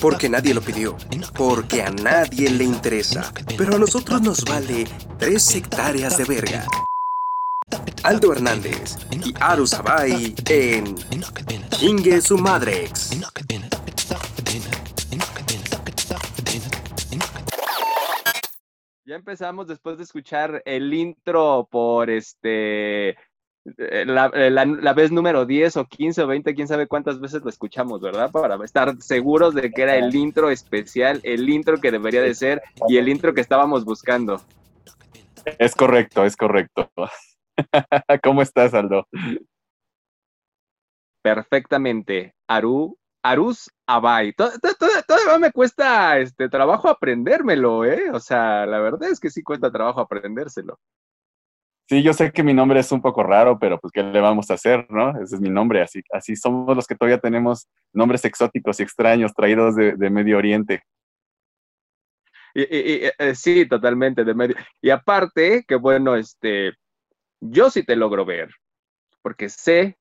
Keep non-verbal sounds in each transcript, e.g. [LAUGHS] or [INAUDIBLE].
Porque nadie lo pidió, porque a nadie le interesa, pero a nosotros nos vale tres hectáreas de verga. Aldo Hernández y Aru Sabay en Chingue su Madrex. Ya empezamos después de escuchar el intro por este la, eh, la, la, vez número 10 o 15 o 20, quién sabe cuántas veces lo escuchamos, ¿verdad? Para estar seguros de que era el intro especial, el intro que debería de ser y el intro que estábamos buscando. Es correcto, es correcto. [LAUGHS] ¿Cómo estás, Aldo? Perfectamente. Aru, Arus Abay. Todavía me cuesta este trabajo aprendérmelo, ¿eh? O sea, la verdad es que sí cuesta trabajo aprendérselo. Sí, yo sé que mi nombre es un poco raro, pero pues ¿qué le vamos a hacer, no? Ese es mi nombre, así, así somos los que todavía tenemos nombres exóticos y extraños traídos de, de Medio Oriente. Y, y, y, eh, sí, totalmente, de medio. Y aparte, que bueno, este, yo sí te logro ver, porque sé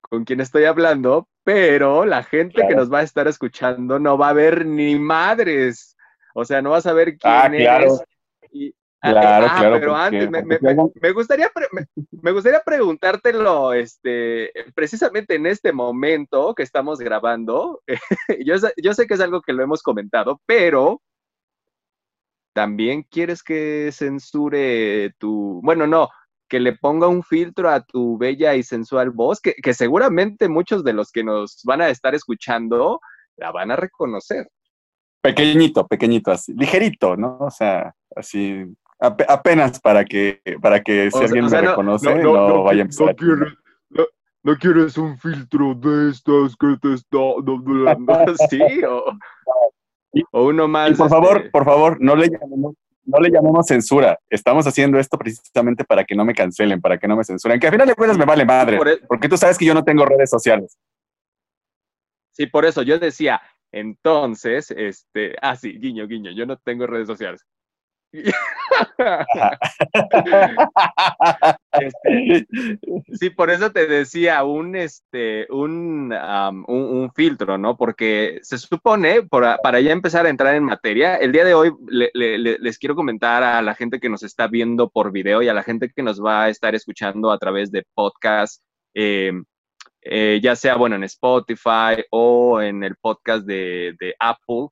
con quién estoy hablando, pero la gente claro. que nos va a estar escuchando no va a ver ni madres. O sea, no va a saber quién ah, claro. es. Y, Claro, ah, claro. Pero antes, me, me, me, gustaría me, me, gustaría preguntártelo, este, precisamente en este momento que estamos grabando. [LAUGHS] yo, yo sé que es algo que lo hemos comentado, pero también quieres que censure tu, bueno, no, que le ponga un filtro a tu bella y sensual voz, que, que seguramente muchos de los que nos van a estar escuchando la van a reconocer. Pequeñito, pequeñito, así, ligerito, ¿no? O sea, así apenas para que, para que si o alguien sea, me no, reconoce, no, no, no vaya a empezar. No, quieres un filtro de estos que te está [LAUGHS] sí, o, o, uno más. Y por este... favor, por favor, no le llamemos. No le llamemos censura. Estamos haciendo esto precisamente para que no me cancelen, para que no me censuren. Que al final de cuentas me vale madre. Por el... porque tú sabes que yo no tengo redes sociales. Sí, por eso yo decía, entonces, este, ah, sí, guiño, guiño, yo no tengo redes sociales sí, por eso te decía un, este, un, un, filtro, ¿no? Porque se supone, para ya empezar a entrar en materia, el día de hoy le, le, les quiero comentar a la gente que nos está viendo por video y a la gente que nos va a estar escuchando a través de podcast, eh, eh, ya sea, bueno, en Spotify o en el podcast de, de Apple,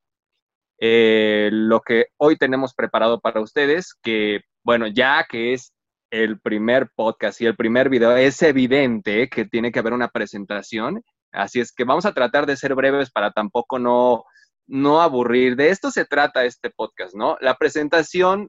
eh, lo que hoy tenemos preparado para ustedes, que bueno, ya que es el primer podcast y el primer video, es evidente que tiene que haber una presentación, así es que vamos a tratar de ser breves para tampoco no, no aburrir. De esto se trata este podcast, ¿no? La presentación,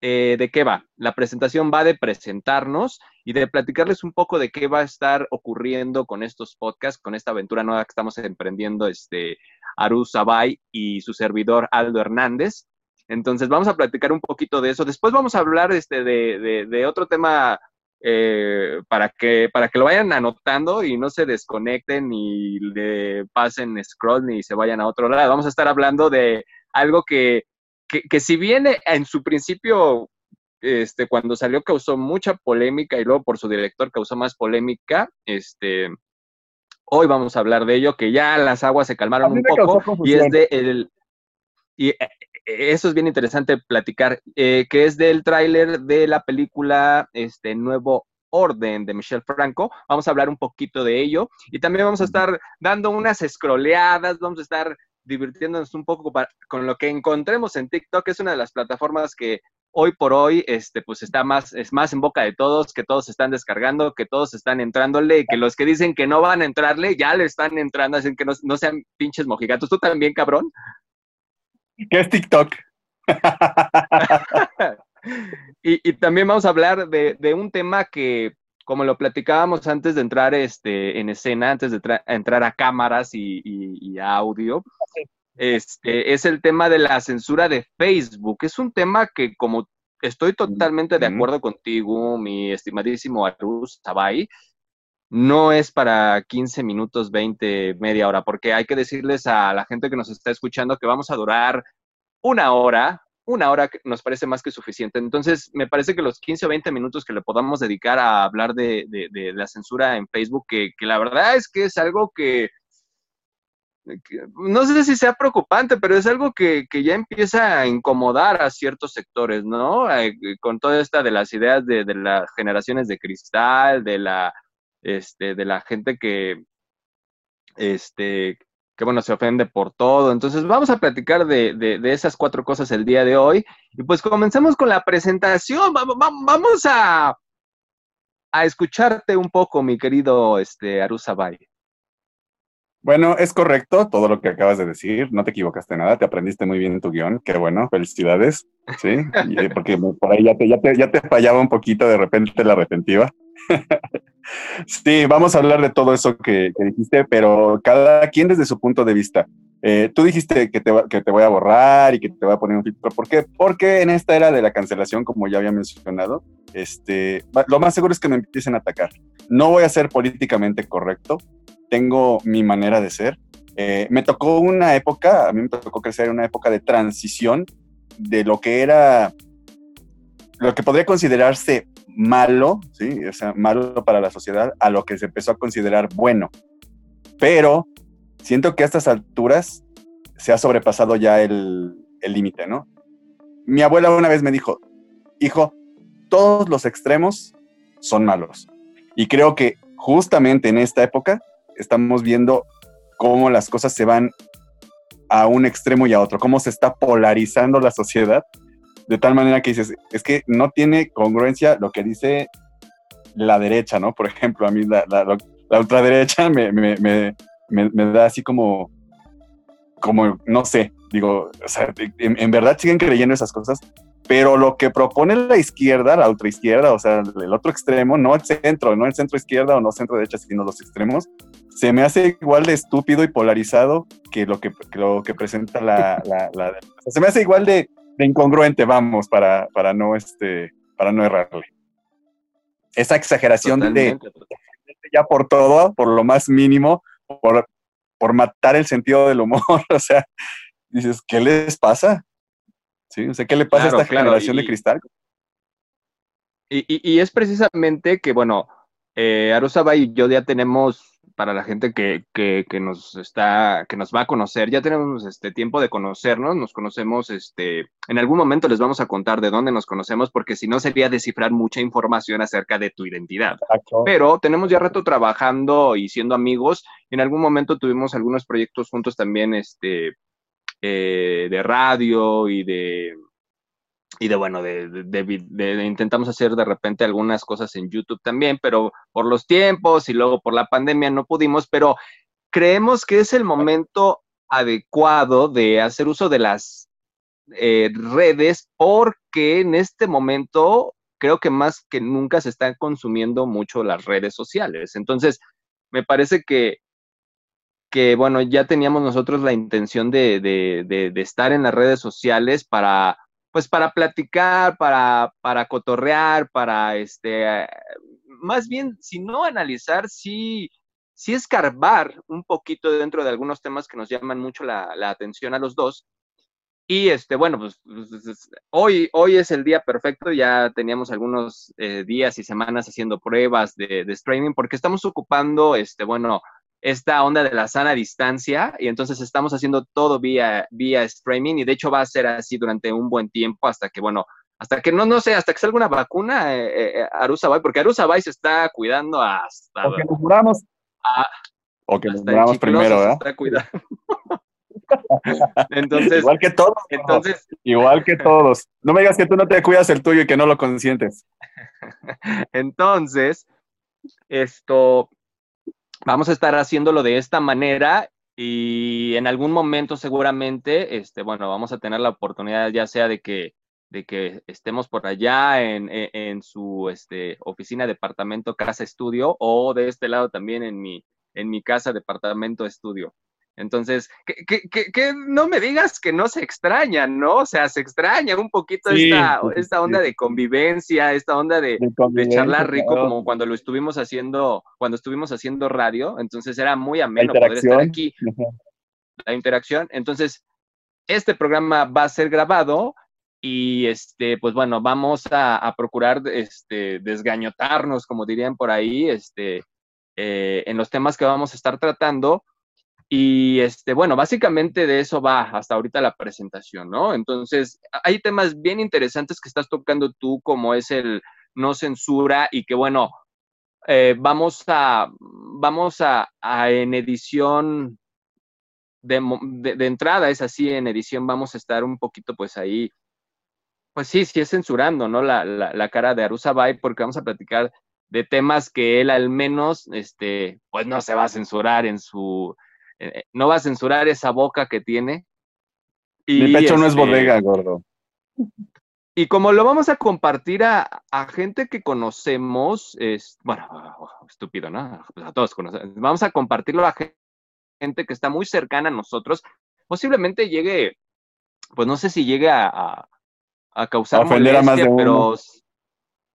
eh, ¿de qué va? La presentación va de presentarnos y de platicarles un poco de qué va a estar ocurriendo con estos podcasts, con esta aventura nueva que estamos emprendiendo este, Aru Sabay y su servidor Aldo Hernández. Entonces vamos a platicar un poquito de eso. Después vamos a hablar este, de, de, otro tema eh, para, que, para que lo vayan anotando y no se desconecten ni le pasen scroll ni se vayan a otro lado. Vamos a estar hablando de algo que, que, que si bien en su principio, este, cuando salió causó mucha polémica y luego por su director causó más polémica, este, Hoy vamos a hablar de ello, que ya las aguas se calmaron un poco y es de el y eh, eso es bien interesante platicar, eh, que es del tráiler de la película este Nuevo Orden de Michelle Franco. Vamos a hablar un poquito de ello y también vamos a estar dando unas escroleadas, vamos a estar divirtiéndonos un poco para, con lo que encontremos en TikTok, es una de las plataformas que hoy por hoy, este, pues está más, es más en boca de todos, que todos están descargando, que todos están entrándole, y que los que dicen que no van a entrarle, ya le están entrando, así que no, no sean pinches mojigatos. ¿Tú también, cabrón? ¿Qué es TikTok? [LAUGHS] y, y, también vamos a hablar de, de, un tema que, como lo platicábamos antes de entrar este, en escena, antes de entrar a cámaras y, y, y a audio, este, es el tema de la censura de Facebook. Es un tema que como estoy totalmente de acuerdo contigo, mi estimadísimo Arus Tabay, no es para 15 minutos, 20, media hora, porque hay que decirles a la gente que nos está escuchando que vamos a durar una hora, una hora nos parece más que suficiente. Entonces, me parece que los 15 o 20 minutos que le podamos dedicar a hablar de, de, de la censura en Facebook, que, que, la verdad es que es algo que no sé si sea preocupante, pero es algo que, ya empieza a incomodar a ciertos sectores, ¿no? Eh, con toda esta de las ideas de, las generaciones de cristal, de la, este, de la gente que, este, que bueno, se ofende por todo. Entonces, vamos a platicar de, esas cuatro cosas el día de hoy. Y pues comencemos con la presentación. Vamos, vamos a, a escucharte un poco, mi querido este, Arusa bueno, es correcto todo lo que acabas de decir, no te equivocaste nada, te aprendiste muy bien tu guion, qué bueno, felicidades, sí, eh, porque por ahí ya te, ya, te, ya te fallaba un poquito de repente la retentiva. [LAUGHS] sí, vamos a hablar de todo eso que, dijiste, pero cada quien desde su punto de vista. Eh, tú dijiste que te, que te voy a borrar y que te voy a poner un filtro. ¿Por qué? Porque en esta era de la cancelación, como ya había mencionado, este, lo más seguro es que me empiecen a atacar. No voy a ser políticamente correcto, tengo mi manera de ser. Eh, me tocó una época, a mí me tocó crecer en una época de transición de lo que era, lo que podría considerarse malo, ¿sí? O sea, malo para la sociedad, a lo que se empezó a considerar bueno. Pero siento que a estas alturas se ha sobrepasado ya el límite, ¿no? Mi abuela una vez me dijo, hijo, todos los extremos son malos. Y creo que justamente en esta época estamos viendo cómo las cosas se van a un extremo y a otro, cómo se está polarizando la sociedad, de tal manera que dices, es que no tiene congruencia lo que dice la derecha, ¿no? Por ejemplo, a mí la, la, ultraderecha me, me, me, me, da así como, como, no sé, digo, o sea, en, en, verdad siguen creyendo esas cosas, pero lo que propone la izquierda, la ultraizquierda, o sea, el otro extremo, no el centro, no el centro izquierda o no centro derecha, sino los extremos, se me hace igual de estúpido y polarizado que lo que, lo que presenta la, [LAUGHS] la, se me hace igual de, incongruente, vamos, para, para no este, para no errarle. Esa exageración de ya por todo, por lo más mínimo, por, por matar el sentido del humor, [LAUGHS] o sea, dices, ¿qué les pasa? ¿sí? O sea, ¿qué le pasa a esta generación de cristal? Y, es precisamente que, bueno, eh, Arusaba y yo ya tenemos, para la gente que, nos está, que nos va a conocer, ya tenemos este tiempo de conocernos, nos conocemos, este, en algún momento les vamos a contar de dónde nos conocemos, porque si no sería descifrar mucha información acerca de tu identidad. Pero tenemos ya rato trabajando y siendo amigos, en algún momento tuvimos algunos proyectos juntos también, este, eh, de radio y de, y de bueno, de, intentamos hacer de repente algunas cosas en YouTube también, pero por los tiempos y luego por la pandemia no pudimos, pero creemos que es el momento adecuado de hacer uso de las eh, redes porque en este momento creo que más que nunca se están consumiendo mucho las redes sociales. Entonces, me parece que que, bueno, ya teníamos nosotros la intención de, estar en las redes sociales para, pues, para platicar, para, para cotorrear, para, este, más bien, si no analizar, sí, sí escarbar un poquito dentro de algunos temas que nos llaman mucho la, atención a los dos. Y este, bueno, pues, pues, pues hoy, hoy es el día perfecto, ya teníamos algunos eh, días y semanas haciendo pruebas de, de, streaming porque estamos ocupando, este, bueno, esta onda de la sana distancia y entonces estamos haciendo todo vía, vía streaming y de hecho va a ser así durante un buen tiempo hasta que, bueno, hasta que no, no sé, hasta que salga una vacuna, eh, eh, Arusabay, porque Arusabay se está cuidando hasta... O que nos muramos. o que nos muramos primero, ¿verdad? está cuidando. [LAUGHS] entonces, igual que todos. Entonces, igual que todos. No me digas que tú no te cuidas el tuyo y que no lo consientes. [LAUGHS] entonces, esto, vamos a estar haciéndolo de esta manera y en algún momento seguramente, este, bueno, vamos a tener la oportunidad ya sea de que, de que estemos por allá en, en, su este, oficina, departamento, casa, estudio o de este lado también en mi, en mi casa, departamento, estudio. Entonces, que, no me digas que no se extraña, ¿no? O sea, se extraña un poquito esta, esta, onda de convivencia, esta onda de, charlar rico, como cuando lo estuvimos haciendo, cuando estuvimos haciendo radio. Entonces era muy ameno poder estar aquí. La interacción. Entonces, este programa va a ser grabado y este, pues bueno, vamos a, procurar este, desgañotarnos, como dirían por ahí, este, eh, en los temas que vamos a estar tratando Y este, bueno, básicamente de eso va hasta ahorita la presentación, ¿no? Entonces, hay temas bien interesantes que estás tocando tú, como es el no censura y que, bueno, eh, vamos a, vamos a, en edición de, entrada, es así, en edición vamos a estar un poquito, pues ahí, pues sí, sí es censurando, ¿no? La, la, cara de Bay, porque vamos a platicar de temas que él al menos, este, pues no se va a censurar en su, eh, no va a censurar esa boca que tiene. Y, Mi pecho no es este, bodega, gordo. Y como lo vamos a compartir a, gente que conocemos, es, bueno, estúpido, ¿no? Pues a todos conocemos. Vamos a compartirlo a gente que está muy cercana a nosotros. Posiblemente llegue, pues no sé si llegue a, a, causar a ofender a más de pero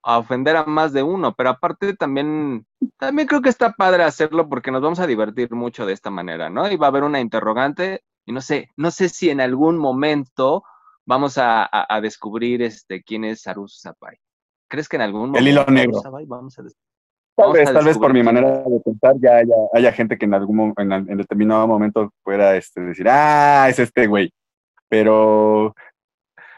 a ofender a más de uno. Pero aparte también, también creo que está padre hacerlo porque nos vamos a divertir mucho de esta manera, ¿no? Y va a haber una interrogante y no sé, no sé si en algún momento vamos a, descubrir este, quién es Arus Zapai. ¿Crees que en algún momento... El hilo negro. vamos a tal vez, tal vez por mi manera de pensar ya haya, gente que en algún en, determinado momento pueda este, decir, ah, es este güey. Pero,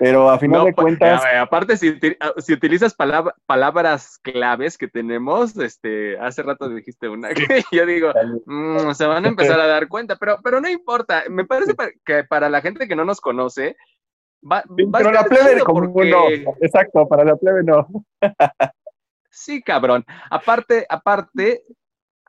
pero a final de pues, cuentas. aparte, si, ah, si utilizas palabras claves que tenemos, este, hace rato dijiste una que [LAUGHS] yo digo, mm, se van a empezar a dar cuenta, pero, pero no importa. Me parece que para la gente que no nos conoce, pero la plebe como no. Exacto, para la plebe no. sí, cabrón. Aparte, aparte,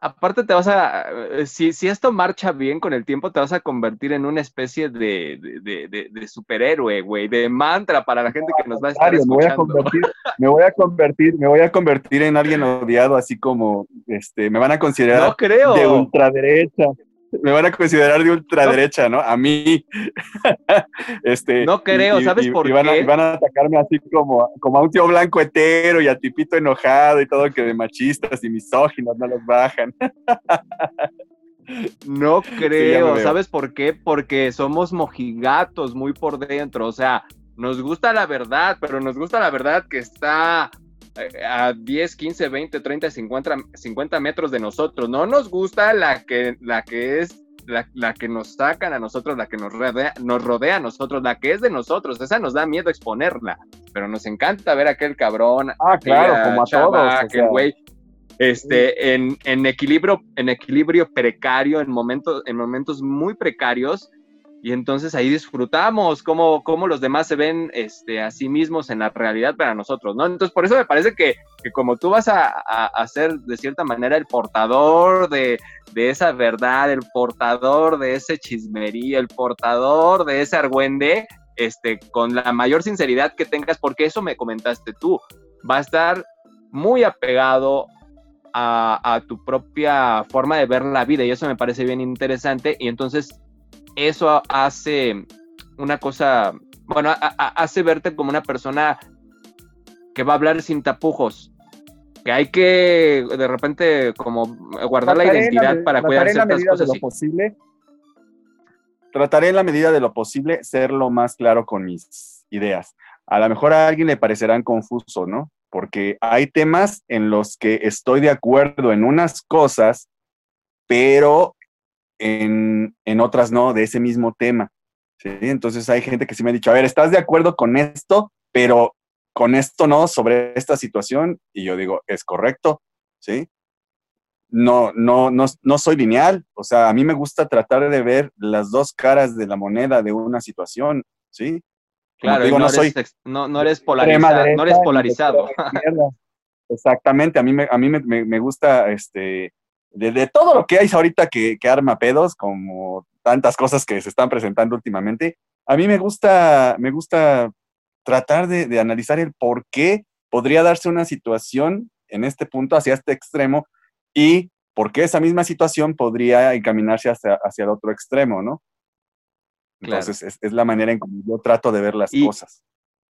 aparte te vas a, eh, si, si, esto marcha bien con el tiempo, te vas a convertir en una especie de, de, de, superhéroe, güey, de mantra para la gente que nos va a estar escuchando. Me voy a, convertir, me voy a convertir, me voy a convertir en alguien odiado, así como, este, me van a considerar no creo. de ultraderecha me van a considerar de ultraderecha, ¿no? A mí. [LAUGHS] este, no creo, ¿sabes por van qué? y van a atacarme así como, como a un tío blanco hetero y a tipito enojado y todo que de machistas y misóginos no los bajan. [LAUGHS] no creo, ¿sabes por qué? Porque somos mojigatos muy por dentro, o sea, nos gusta la verdad, pero nos gusta la verdad que está a 10, 15, 20, 30, 50, 50 metros de nosotros. No nos gusta la que, la que es la, que nos sacan a nosotros, la que nos rodea, nos rodea a nosotros, la que es de nosotros, esa nos da miedo exponerla, pero nos encanta ver a aquel cabrón, ah, claro, como a todos, aquel güey, este, en, en, equilibrio, en equilibrio precario, en momentos, en momentos muy precarios, y entonces ahí disfrutamos cómo, cómo los demás se ven este, a sí mismos en la realidad para nosotros, ¿no? Entonces por eso me parece que, como tú vas a, a, ser de cierta manera el portador de, esa verdad, el portador de ese chismería, el portador de ese argüende, este, con la mayor sinceridad que tengas, porque eso me comentaste tú, va a estar muy apegado a, tu propia forma de ver la vida y eso me parece bien interesante y entonces eso hace una cosa, bueno, hace verte como una persona que va a hablar sin tapujos, que hay que de repente como guardar la identidad para cuidar ciertas cosas. De lo posible, trataré en la medida de lo posible ser lo más claro con mis ideas. A lo mejor a alguien le parecerán confuso, ¿no? Porque hay temas en los que estoy de acuerdo en unas cosas, pero en, otras no, de ese mismo tema. Entonces hay gente que sí me ha dicho, a ver, ¿estás de acuerdo con esto? Pero con esto no, sobre esta situación. Y yo digo, es correcto, ¿sí? No, no, no, no soy lineal. O sea, a mí me gusta tratar de ver las dos caras de la moneda de una situación, ¿sí? claro, no, eres, no, eres polarizado. no eres polarizado. Exactamente, a mí, me, a mí me, me gusta este, de, todo lo que hay ahorita que, arma pedos, como tantas cosas que se están presentando últimamente, a mí me gusta, me gusta tratar de, analizar el por qué podría darse una situación en este punto hacia este extremo y por qué esa misma situación podría encaminarse hacia, hacia el otro extremo, ¿no? Entonces, es, la manera en que yo trato de ver las cosas.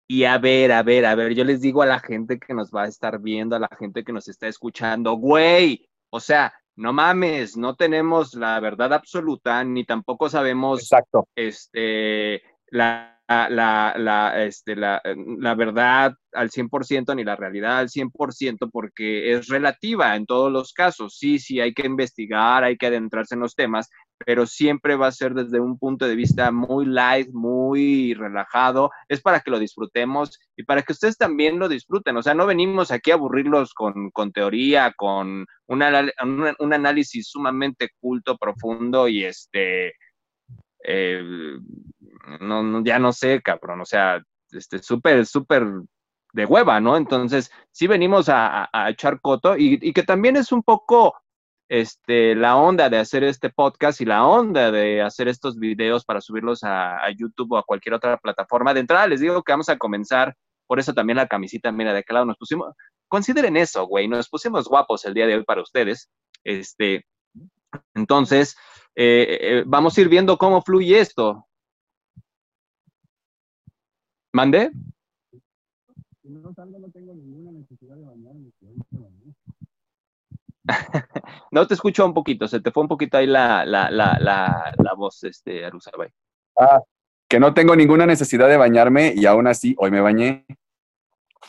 Y a ver, a ver, a ver, yo les digo a la gente que nos va a estar viendo, a la gente que nos está escuchando, güey, o sea, no mames, no tenemos la verdad absoluta, ni tampoco sabemos Exacto. este, la, la, la, este, la, la verdad al 100% ni la realidad al 100% porque es relativa en todos los casos. Sí, sí, hay que investigar, hay que adentrarse en los temas, pero siempre va a ser desde un punto de vista muy light, muy relajado. Es para que lo disfrutemos y para que ustedes también lo disfruten. O sea, no venimos aquí a aburrirlos con, con teoría, con una, un, un análisis sumamente culto, profundo y este... Eh, no, ya no sé, cabrón, o sea, este, súper, súper de hueva, ¿no? Entonces, sí venimos a, echar coto y, que también es un poco este, la onda de hacer este podcast y la onda de hacer estos videos para subirlos a, YouTube o a cualquier otra plataforma. De entrada les digo que vamos a comenzar, por eso también la camisita, mira, de qué lado nos pusimos. Consideren eso, güey, nos pusimos guapos el día de hoy para ustedes. Este, entonces, eh, eh, vamos a ir viendo cómo fluye esto. ¿Mande? no tengo ninguna necesidad de bañarme. [LAUGHS] no te escucho un poquito, se te fue un poquito ahí la, la, la, la, voz, este, Aruzabay. Ah, que no tengo ninguna necesidad de bañarme y aún así hoy me bañé.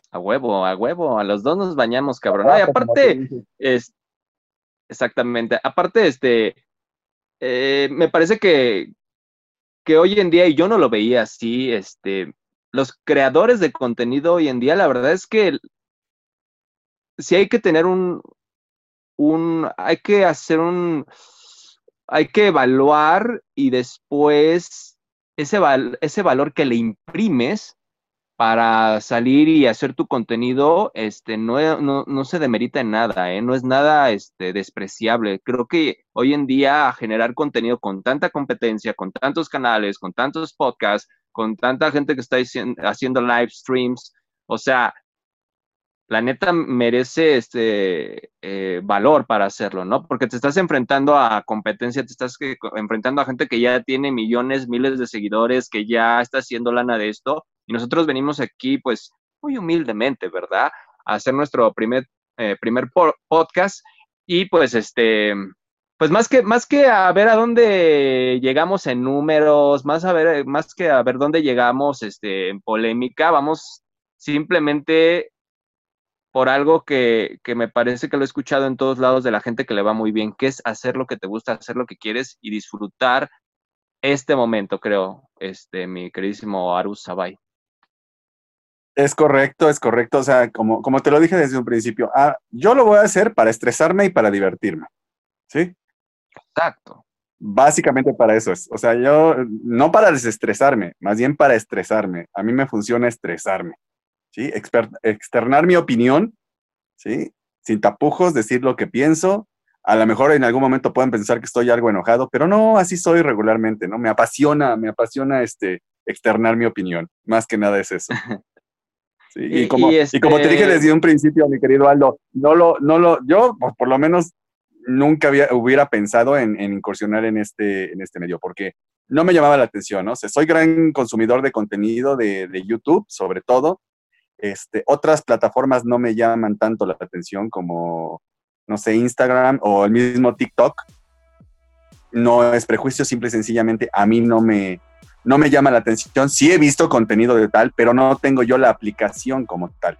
A huevo, a huevo, a los dos nos bañamos, cabrón. Ah, aparte, es, exactamente, aparte, este, eh, me parece que, que hoy en día, y yo no lo veía así, este, los creadores de contenido hoy en día, la verdad es que si hay que tener un, un, hay que hacer un, hay que evaluar y después ese, ese valor que le imprimes para salir y hacer tu contenido, este, no, no, se demerita en nada, ¿eh? no es nada este, despreciable. Creo que hoy en día generar contenido con tanta competencia, con tantos canales, con tantos podcasts, con tanta gente que está haciendo live streams, o sea, la neta merece este eh, valor para hacerlo, ¿no? Porque te estás enfrentando a competencia, te estás enfrentando a gente que ya tiene millones, miles de seguidores, que ya está haciendo lana de esto, y nosotros venimos aquí, pues, muy humildemente, ¿verdad? A hacer nuestro primer, eh, primer podcast, y pues, este, pues más que, más que a ver a dónde llegamos en números, más a ver, más que a ver dónde llegamos este, en polémica, vamos simplemente por algo que, que, me parece que lo he escuchado en todos lados de la gente que le va muy bien, que es hacer lo que te gusta, hacer lo que quieres y disfrutar este momento, creo, este, mi queridísimo Arus Sabay. Es correcto, es correcto. O sea, como, como te lo dije desde un principio, ah, yo lo voy a hacer para estresarme y para divertirme. ¿Sí? Exacto. Básicamente para eso es. O sea, yo no para desestresarme, más bien para estresarme. A mí me funciona estresarme. ¿Sí? externar mi opinión, ¿sí? Sin tapujos, decir lo que pienso. A lo mejor en algún momento pueden pensar que estoy algo enojado, pero no, así soy regularmente, ¿no? Me apasiona, me apasiona este, externar mi opinión. Más que nada es eso. [LAUGHS] y, como, y, como, te dije este desde un principio, mi querido Aldo, no lo, no lo, yo por lo menos nunca había, hubiera pensado en, incursionar en este, en este medio, porque no me llamaba la atención, ¿no? Soy gran consumidor de contenido de, YouTube, sobre todo. Este, otras plataformas no me llaman tanto la atención como, no sé, Instagram o el mismo TikTok. No es prejuicio, simple y sencillamente a mí no me, no me llama la atención. Sí he visto contenido de tal, pero no tengo yo la aplicación como tal.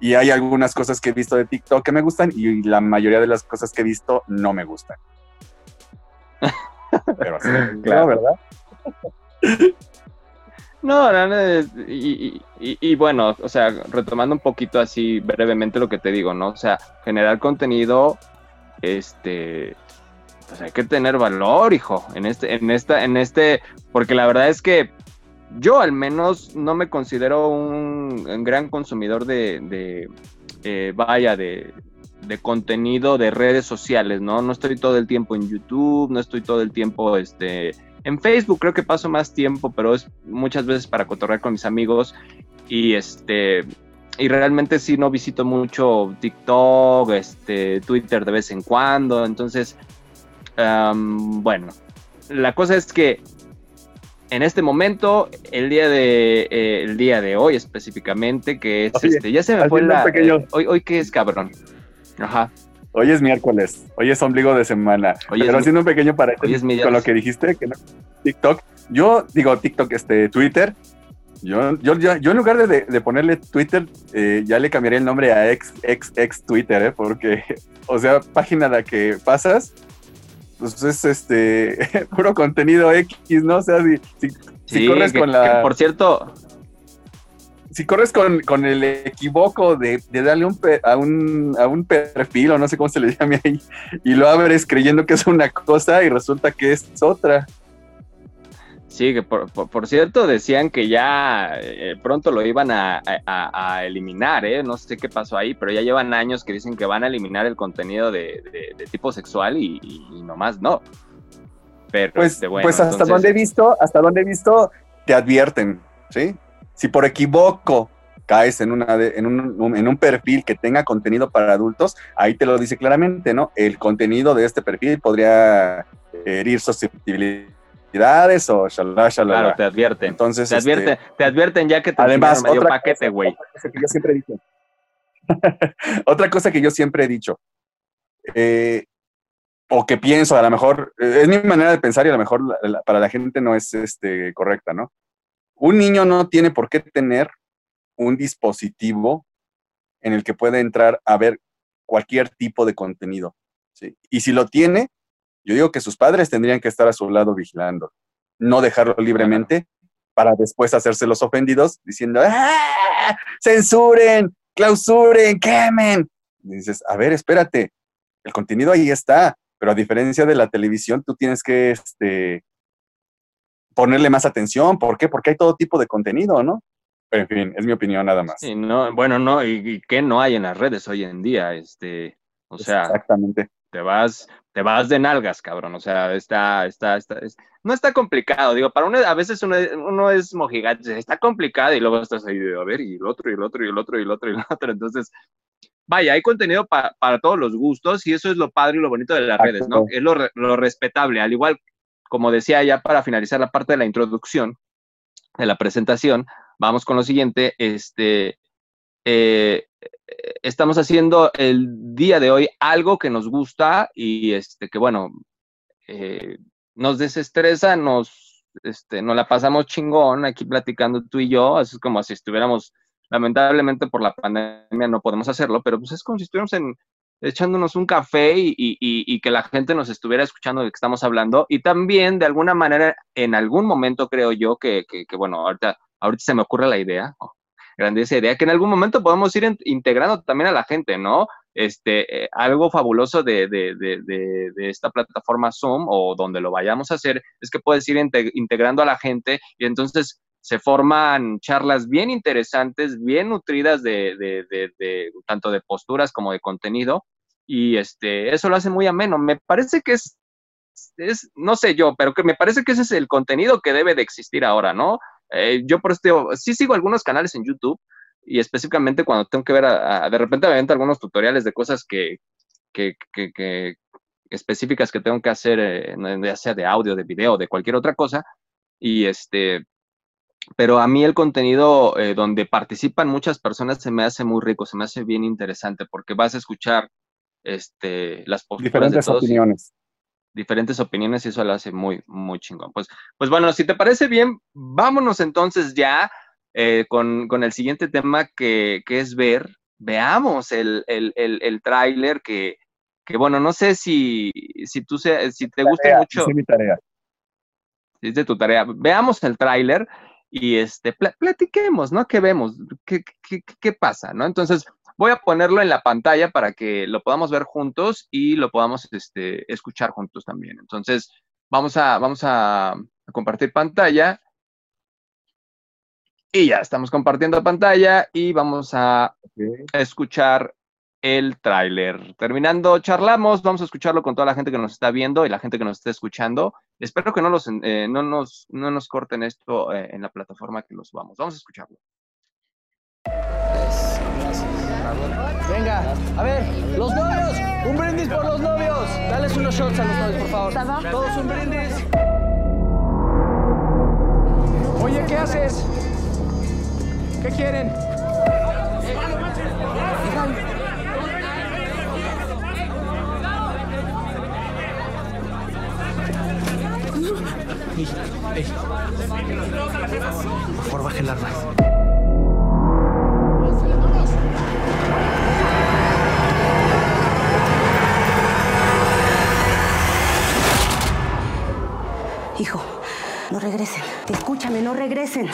Y hay algunas cosas que he visto de TikTok que me gustan y la mayoría de las cosas que he visto no me gustan. [LAUGHS] Pero así, claro, ¿verdad? No, no, y, bueno, o sea, retomando un poquito así brevemente lo que te digo, ¿no? O sea, generar contenido, este, pues hay que tener valor, hijo, en este, en esta, en este, porque la verdad es que yo al menos no me considero un, gran consumidor de, eh, vaya, de, contenido de redes sociales, ¿no? No estoy todo el tiempo en YouTube, no estoy todo el tiempo, este, en Facebook creo que paso más tiempo, pero es muchas veces para cotorrear con mis amigos y este, y realmente sí no visito mucho TikTok, este, Twitter de vez en cuando, entonces, bueno, la cosa es que en este momento, el día de eh, el día de hoy específicamente, que es este, ya se me fue la. Eh, hoy, hoy qué es cabrón. Ajá. Hoy es miércoles, hoy es ombligo de semana. Hoy Pero mi- haciendo un pequeño paréntesis con lo que dijiste, que no, TikTok, yo digo TikTok, este, Twitter, yo, yo, yo, yo en lugar de, de- ponerle Twitter, eh, ya le cambiaría el nombre a ex, ex, ex Twitter, ¿eh? porque, [LAUGHS] o sea, página a la que pasas, pues es este, [LAUGHS] puro contenido X, ¿no? O sea, si, si, si Sí, corres que- con que, la... por cierto, si corres con, con el equivoco de, de darle un pe- a, un, a un perfil o no sé cómo se le [LAUGHS] llame ahí y lo abres creyendo que es una cosa y resulta que es otra. Sí, que por, por- por cierto decían que ya eh, pronto lo iban a, a- a eliminar, ¿eh? No sé qué pasó ahí, pero ya llevan años que dicen que van a eliminar el contenido de, de- de tipo sexual y, nomás no. Pero, Pues, este, bueno, pues hasta entonces- donde he visto, hasta donde he visto, te advierten, ¿sí? Si por equivoco caes en, una de- en, un, en un perfil que tenga contenido para adultos, ahí te lo dice claramente, ¿no? El contenido de este perfil podría herir o shalala, shalala. Claro, te advierten. Entonces, Te este, advierten, te advierten ya que te Además, medio otra paquete, güey. otra cosa que yo siempre he dicho. [LAUGHS] otra cosa que yo siempre he dicho. eh, o que pienso, a lo mejor, es mi manera de pensar y a lo mejor la- la- para la gente no es este, correcta, ¿no? Un niño no tiene por qué tener un dispositivo en el que pueda entrar a ver cualquier tipo de contenido. ¿sí? Y si lo tiene, yo digo que sus padres tendrían que estar a su lado vigilando, no dejarlo libremente para después hacerse los ofendidos diciendo, ¡Ah! censuren, clausuren, quemen. Y dices, a ver, espérate, el contenido ahí está, pero a diferencia de la televisión, tú tienes que este, ponerle más atención. ¿Por qué? Porque hay todo tipo de contenido, ¿no? Pero en fin, es mi opinión nada más. Sí, no, bueno, no, y, y qué no hay en las redes hoy en día, este, o sea, Exactamente. Te vas, te vas de nalgas, cabrón. O sea, está, está, está, es- no está complicado. Digo, para uno, a veces uno, uno es mojigante, está complicado y luego estás ahí a ver, y el otro, y el otro, y el otro, y el otro, y el otro. [LAUGHS] Entonces, vaya, hay contenido pa- para todos los gustos y eso es lo padre y lo bonito de las Exacto. redes, ¿no? Es lo, lo respetable. Al igual, como decía ya para finalizar la parte de la introducción, de la presentación, vamos con lo siguiente. Este, eh, estamos haciendo el día de hoy algo que nos gusta y este que bueno eh, nos desestresa, nos este, nos la pasamos chingón aquí platicando tú y yo, así es como si estuviéramos lamentablemente por la pandemia no podemos hacerlo, pero pues es como si estuviéramos en echándonos un café y, y- y- que la gente nos estuviera escuchando de que estamos hablando. Y también de alguna manera en algún momento creo yo que, que, que, bueno ahorita ahorita se me ocurre la idea grandiosa idea, que en algún momento podemos ir integrando también a la gente, ¿no? Este, eh, algo fabuloso de, de, de, de, esta plataforma Zoom o donde lo vayamos a hacer es que puedes ir inte- integrando a la gente y entonces se forman charlas bien interesantes, bien nutridas de, de, de, de tanto de posturas como de contenido y este, eso lo hace muy ameno. Me parece que es, es, no sé yo, pero que me parece que ese es el contenido que debe de existir ahora, ¿no? Eh, yo por esto, sí sigo algunos canales en YouTube y específicamente cuando tengo que ver, a- a- de repente me algunos tutoriales de cosas que, que, que, que específicas que tengo que hacer, eh, ya sea de audio, de video, de cualquier otra cosa. Y este, pero a mí el contenido eh, donde participan muchas personas se me hace muy rico, se me hace bien interesante porque vas a escuchar este, las posturas Diferentes de todos y- opiniones. Diferentes opiniones y eso lo hace muy, muy chingón. Pues, pues bueno, si te parece bien, vámonos entonces ya eh, con, con el siguiente tema que, que es ver, veamos el, el, el, el tráiler que, que, bueno, no sé si, si tú se, si te gusta mucho, hice mi tarea. es de tu tarea, veamos el tráiler y este, pla- platiquemos, ¿no? ¿Qué vemos? ¿Qué, qué, qué- qué pasa? ¿no? Entonces, voy a ponerlo en la pantalla para que lo podamos ver juntos y lo podamos este, escuchar juntos también. Entonces, vamos a, vamos a, a compartir pantalla. Y ya estamos compartiendo pantalla y vamos a escuchar el tráiler. Terminando, charlamos, vamos a escucharlo con toda la gente que nos está viendo y la gente que nos está escuchando. Espero que no, los, eh, no, nos, no nos corten esto eh, en la plataforma que los vamos. Vamos a escucharlo. Venga, a ver, los novios, un brindis por los novios. Dales unos shots a los novios, por favor. Todos un brindis. Oye, ¿qué haces? ¿Qué quieren? Por favor, baje el arma. Hijo, no regresen. Escúchame, no regresen. El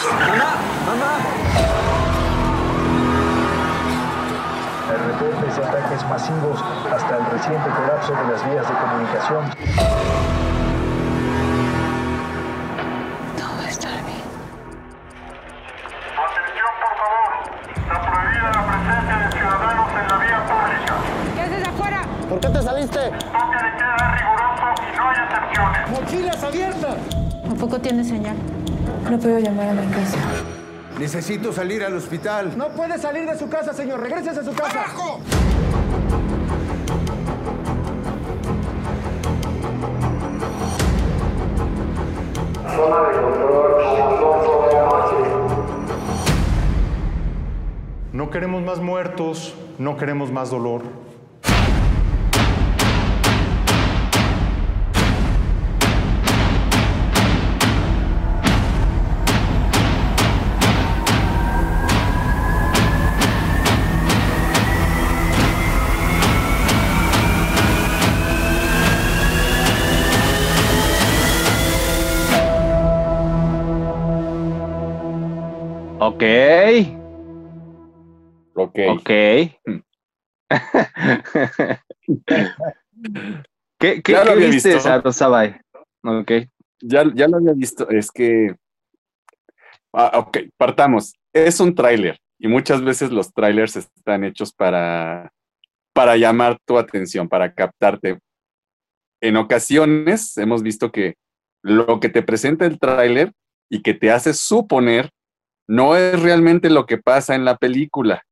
reporte de ataques masivos hasta el reciente colapso de las vías de comunicación. Todo va a estar bien. Atención, por favor. Está prohibida la presencia de ciudadanos en la vía pública. ¿Qué haces afuera? ¿Por qué te saliste? ¡Mochilas abiertas! Tampoco tiene señal. No puedo llamar a mi casa. Necesito salir al hospital. No puede salir de su casa, señor. Regrese a su casa. No queremos más muertos, no queremos más dolor. Ok, Ok. ok. [LAUGHS] ¿Qué, qué, Ya lo qué había viste, visto. Ok. Ya, ya lo había visto. Es que. Ah, ok, partamos. Es un tráiler y muchas veces los trailers están hechos para, para llamar tu atención, para captarte. En ocasiones hemos visto que lo que te presenta el tráiler y que te hace suponer no es realmente lo que pasa en la película.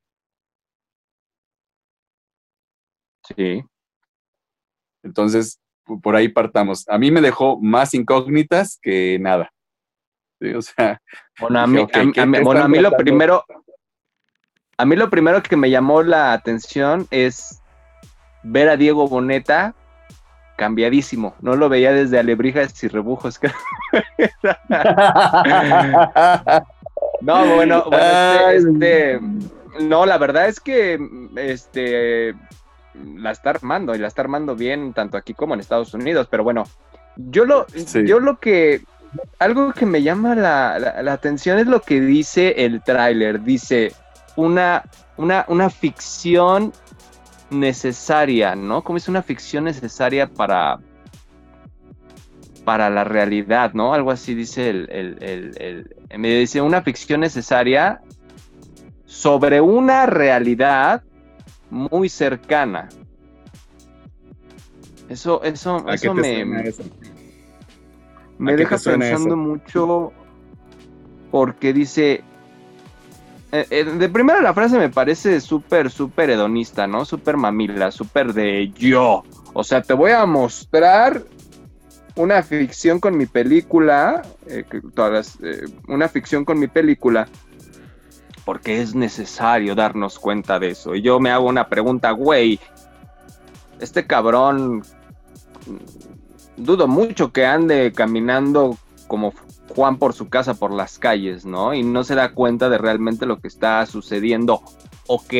Sí. Entonces, por ahí partamos. A mí me dejó más incógnitas que nada. Sí, o sea, [LAUGHS] Bueno, a Dije, mí, ok, a mí- ¿qué- a mí- qué bueno, a están mí lo primero, a mí lo primero que me llamó la atención es ver a Diego Boneta cambiadísimo. No lo veía desde Alebrijas y Rebujos. [LAUGHS] [LAUGHS] No, bueno, bueno, Ay. este, este, no, la verdad es que este la está armando y la está armando bien tanto aquí como en Estados Unidos, pero bueno, yo lo, Sí. yo lo que algo que me llama la, la- la atención es lo que dice el tráiler. Dice una, una, una ficción necesaria, ¿no? Como es una ficción necesaria para, para la realidad, ¿no? Algo así dice el, el, el- el- me dice una ficción necesaria sobre una realidad muy cercana. Eso, eso, ¿A qué eso me, eso? me ¿A qué deja pensando eso? mucho porque dice eh, eh, de primera la frase me parece súper súper hedonista no súper mamila súper de yo o sea te voy a mostrar una ficción con mi película eh, todas eh, una ficción con mi película porque es necesario darnos cuenta de eso y yo me hago una pregunta güey este cabrón dudo mucho que ande caminando como Juan por su casa por las calles, ¿no? Y no se da cuenta de realmente lo que está sucediendo. Ok,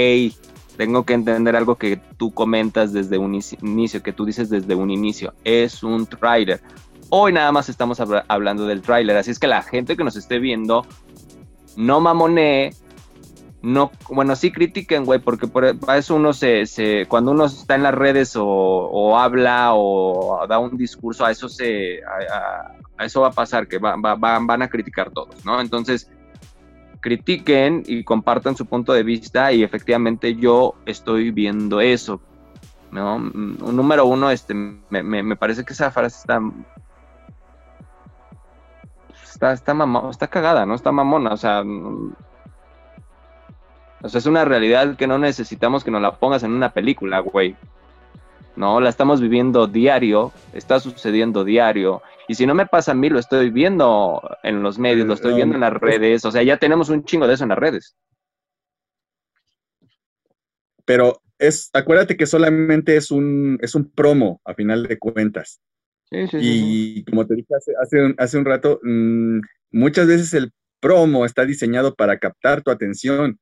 tengo que entender algo que tú comentas desde un inici- inicio, que tú dices desde un inicio. Es un tráiler. Hoy nada más estamos habla- hablando del tráiler, así es que la gente que nos esté viendo, no mamonee, no, bueno, sí critiquen, güey, porque por, para eso uno se, se, cuando uno está en las redes o, o habla o da un discurso, a eso se, a, a- a eso va a pasar, que va- va- van a criticar todos, ¿no? Entonces, critiquen y compartan su punto de vista y efectivamente yo estoy viendo eso, ¿no? Mm, número uno, este, me, me- parece que esa frase está... Está, está, mamo- está cagada, ¿no? Está mamona, o sea, mm, o sea, es una realidad que no necesitamos que nos la pongas en una película, güey. No, la estamos viviendo diario, está sucediendo diario. Y si no me pasa a mí, lo estoy viendo en los medios, lo estoy viendo en las redes. O sea, ya tenemos un chingo de eso en las redes. Pero es, acuérdate que solamente es un, es un promo, a final de cuentas. Sí, sí, sí, Y como te dije hace, hace, un, hace un rato, mm, muchas veces el promo está diseñado para captar tu atención.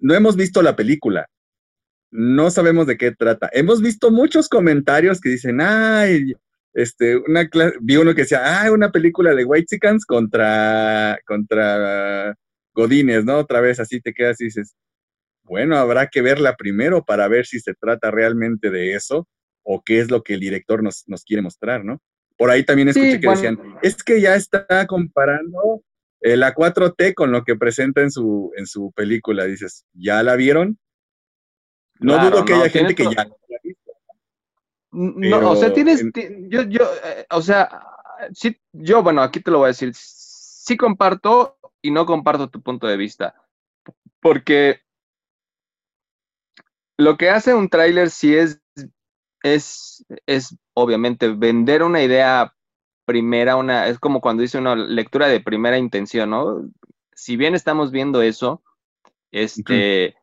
No hemos visto la película, no sabemos de qué trata. Hemos visto muchos comentarios que dicen, ay, este, una vi uno que decía, ay, una película de White contra, contra Godines, ¿no? Otra vez así te quedas y dices, bueno, habrá que verla primero para ver si se trata realmente de eso o qué es lo que el director nos, nos quiere mostrar, ¿no? Por ahí también escuché Sí, que bueno. decían, es que ya está comparando eh, la 4T con lo que presenta en su, en su película. Dices, ¿ya la vieron? No Claro, dudo que no, haya gente que ya la No, o sea, tienes, en- ti- yo, yo, eh, o sea, sí, yo, bueno, aquí te lo voy a decir, sí comparto y no comparto tu punto de vista, porque lo que hace un tráiler sí es, es, es obviamente vender una idea primera, una, es como cuando dice una lectura de primera intención, ¿no? Si bien estamos viendo eso, este,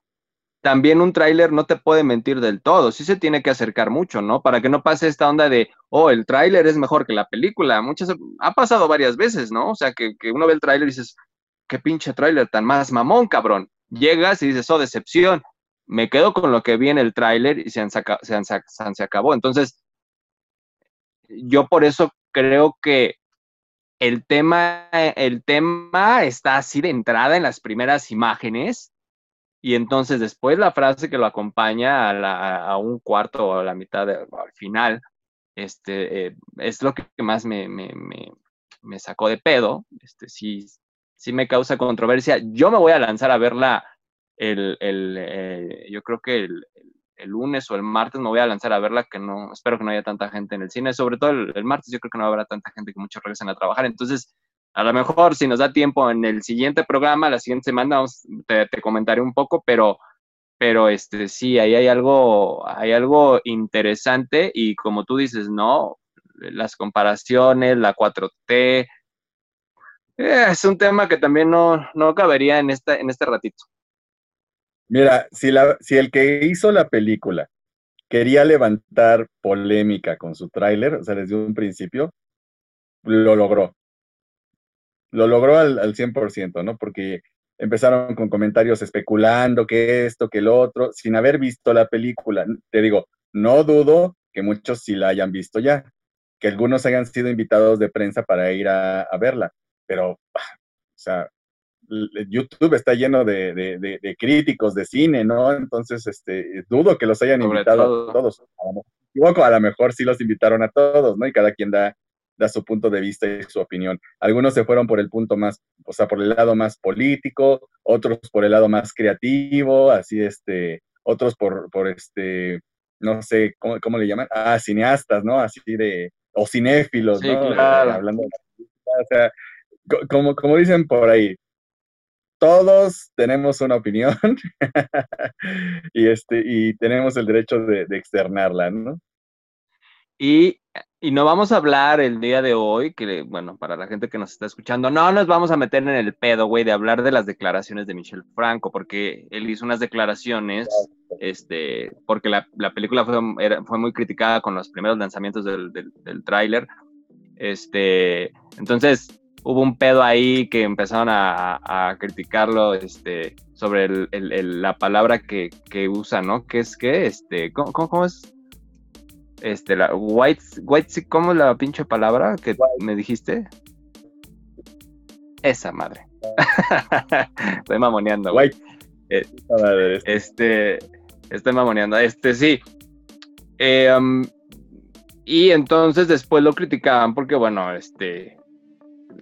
también un tráiler no te puede mentir del todo, sí se tiene que acercar mucho, ¿no? Para que no pase esta onda de, oh, el tráiler es mejor que la película. Muchas, ha pasado varias veces, ¿no? O sea, que, que uno ve el tráiler y dices, qué pinche tráiler tan más mamón, cabrón. Llegas y dices, oh, decepción. Me quedo con lo que vi en el tráiler y se, han se, han se acabó. Entonces, yo por eso creo que el tema, el tema está así de entrada en las primeras imágenes y entonces después la frase que lo acompaña a, la- un cuarto o a la mitad, de- al final, este, eh, es lo que más me, me- me- me sacó de pedo. Este, sí, sí me causa controversia. Yo me voy a lanzar a verla el, el, eh, yo creo que el, el lunes o el martes me voy a lanzar a verla, que no, espero que no haya tanta gente en el cine, sobre todo el, el martes yo creo que no habrá tanta gente que muchos regresen a trabajar, entonces a lo mejor si nos da tiempo en el siguiente programa, la siguiente semana, te comentaré un poco, pero, pero este, sí, ahí hay algo, hay algo interesante y como tú dices, no, las comparaciones, la 4T, eh, es un tema que también no, no cabería en, esta, en este ratito. Mira, si, la, si el que hizo la película quería levantar polémica con su tráiler, o sea, desde un principio, lo logró. Lo logró al, al 100%, ¿no? Porque empezaron con comentarios especulando que esto, que lo otro, sin haber visto la película. Te digo, no dudo que muchos sí la hayan visto ya, que algunos hayan sido invitados de prensa para ir a, a verla, pero, o sea, YouTube está lleno de, de- de- de críticos de cine, ¿no? Entonces, este, dudo que los hayan Sobre invitado todo. a todos. A lo mejor me equivoco, a lo mejor sí los invitaron a todos, ¿no? Y cada quien da, da su punto de vista y su opinión. Algunos se fueron por el punto más, o sea, por el lado más político, otros por el lado más creativo, así, este, otros por, por este, no sé, ¿cómo, cómo le llaman? Ah, cineastas, ¿no? Así de, o cinéfilos, Sí, ¿no? claro. Hablando de o sea, co- como, como dicen por ahí, todos tenemos una opinión [LAUGHS] y, este, y tenemos el derecho de, de externarla, ¿no? Y, y no vamos a hablar el día de hoy, que bueno, para la gente que nos está escuchando, no nos vamos a meter en el pedo, güey, de hablar de las declaraciones de Michel Franco, porque él hizo unas declaraciones, este, porque la, la película fue, era- fue muy criticada con los primeros lanzamientos del, del, del tráiler. Este, entonces hubo un pedo ahí que empezaron a, a- criticarlo, este, sobre el- el- el- la palabra que, que usa, ¿no? Que es que, este, ¿cómo, cómo- cómo es? Este, la white, white, ¿cómo es la pinche palabra que me dijiste? Esa madre. [LAUGHS] Estoy mamoneando. güey. White. Eh, este, estoy mamoneando. Este, sí. Eh, um, y entonces después lo criticaban porque, bueno, este,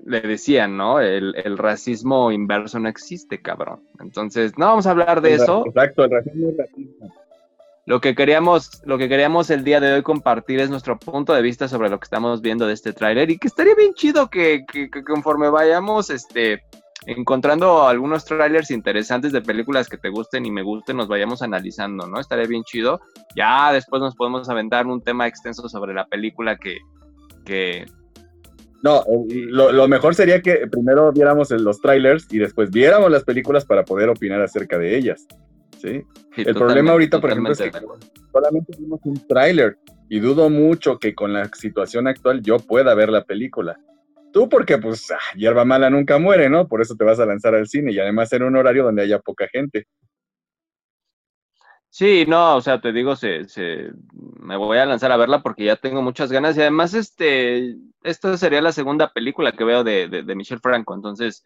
le decían, ¿no? El, el racismo inverso no existe, cabrón. Entonces, no vamos a hablar de eso. Exacto, el racismo es racismo. Lo que queríamos, lo que queríamos el día de hoy compartir es nuestro punto de vista sobre lo que estamos viendo de este tráiler y que estaría bien chido que, que- conforme vayamos este, encontrando algunos trailers interesantes de películas que te gusten y me gusten, nos vayamos analizando, ¿no? Estaría bien chido. Ya después nos podemos aventar un tema extenso sobre la película que, que No, lo, lo mejor sería que primero viéramos los trailers y después viéramos las películas para poder opinar acerca de ellas. ¿Sí? sí, El problema ahorita, por ejemplo, es que solamente vimos un tráiler y dudo mucho que con la situación actual yo pueda ver la película. Tú porque pues ah, hierba mala nunca muere, ¿no? Por eso te vas a lanzar al cine y además en un horario donde haya poca gente. Sí, no, o sea, te digo, se, se, me voy a lanzar a verla porque ya tengo muchas ganas y además, este, esta sería la segunda película que veo de, de, de Michelle Franco, entonces,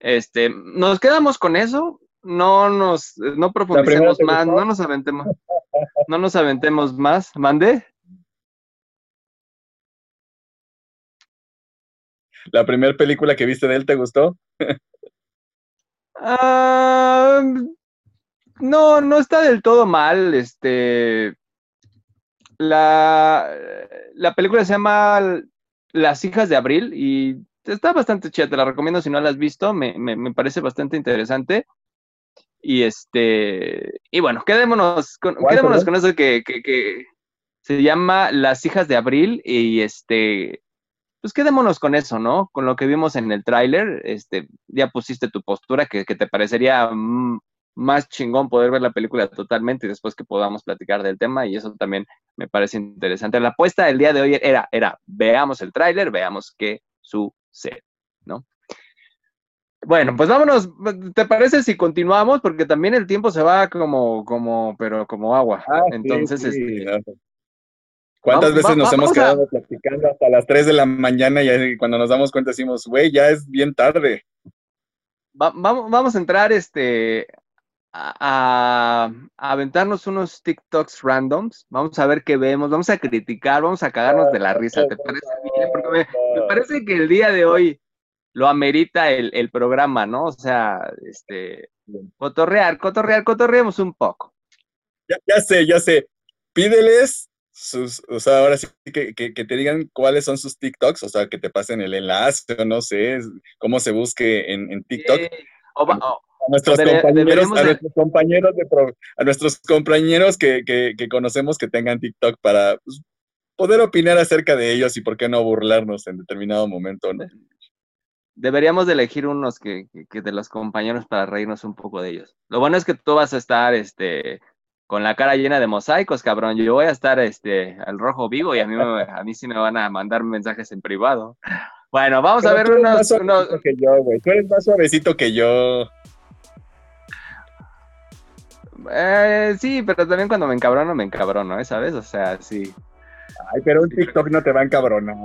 este, nos quedamos con eso, no nos, no profundicemos más, no nos aventemos, no nos aventemos más, ¿mande? ¿La primera película que viste de él te gustó? Ah, no, no está del todo mal. Este, la, la película se llama Las hijas de Abril y está bastante chida, te la recomiendo si no la has visto, me, me, me parece bastante interesante. Y este, y bueno, quedémonos con, quedémonos con eso que, que, que, se llama Las hijas de Abril y este, pues quedémonos con eso, ¿no? Con lo que vimos en el tráiler, este, ya pusiste tu postura que, que te parecería más chingón poder ver la película totalmente y después que podamos platicar del tema y eso también me parece interesante. La apuesta del día de hoy era, era veamos el tráiler, veamos qué sucede. Bueno, pues vámonos, ¿te parece si continuamos? Porque también el tiempo se va como, como, pero como agua. Ah, Entonces, sí, sí, este... ¿Cuántas Vamos- veces va- nos hemos a- quedado platicando hasta las 3 de la mañana y cuando nos damos cuenta decimos, güey, ya es bien tarde? Va- vamos, vamos a entrar este, a, a- a aventarnos unos TikToks randoms. Vamos a ver qué vemos, vamos a criticar, vamos a cagarnos de la risa. ¿Te parece bien? Porque me, me parece que el día de hoy lo amerita el, el programa, ¿no? O sea, este, cotorrear, cotorrear, cotorreemos un poco. Ya, ya sé, ya sé. Pídeles sus, o sea, ahora sí que, que, que te digan cuáles son sus TikToks, o sea, que te pasen el enlace o no sé, cómo se busque en, en TikTok. O va- o- a nuestros debe- compañeros, a de- nuestros compañeros de pro- a nuestros compañeros que, que, que conocemos que tengan TikTok para pues, poder opinar acerca de ellos y por qué no burlarnos en determinado momento, ¿no? Deberíamos de elegir unos que, que- que de los compañeros para reírnos un poco de ellos. Lo bueno es que tú vas a estar este con la cara llena de mosaicos, cabrón. Yo voy a estar este al rojo vivo y a mí me- a mí sí me van a mandar mensajes en privado. Bueno, vamos a ver tú eres unos, más suavecito unos que yo, güey. Tú eres más suavecito que yo. eh, sí, pero también cuando me encabrono, me encabrono, ¿eh? ¿sabes? O sea, sí. Ay, pero un TikTok no te va a encabronar.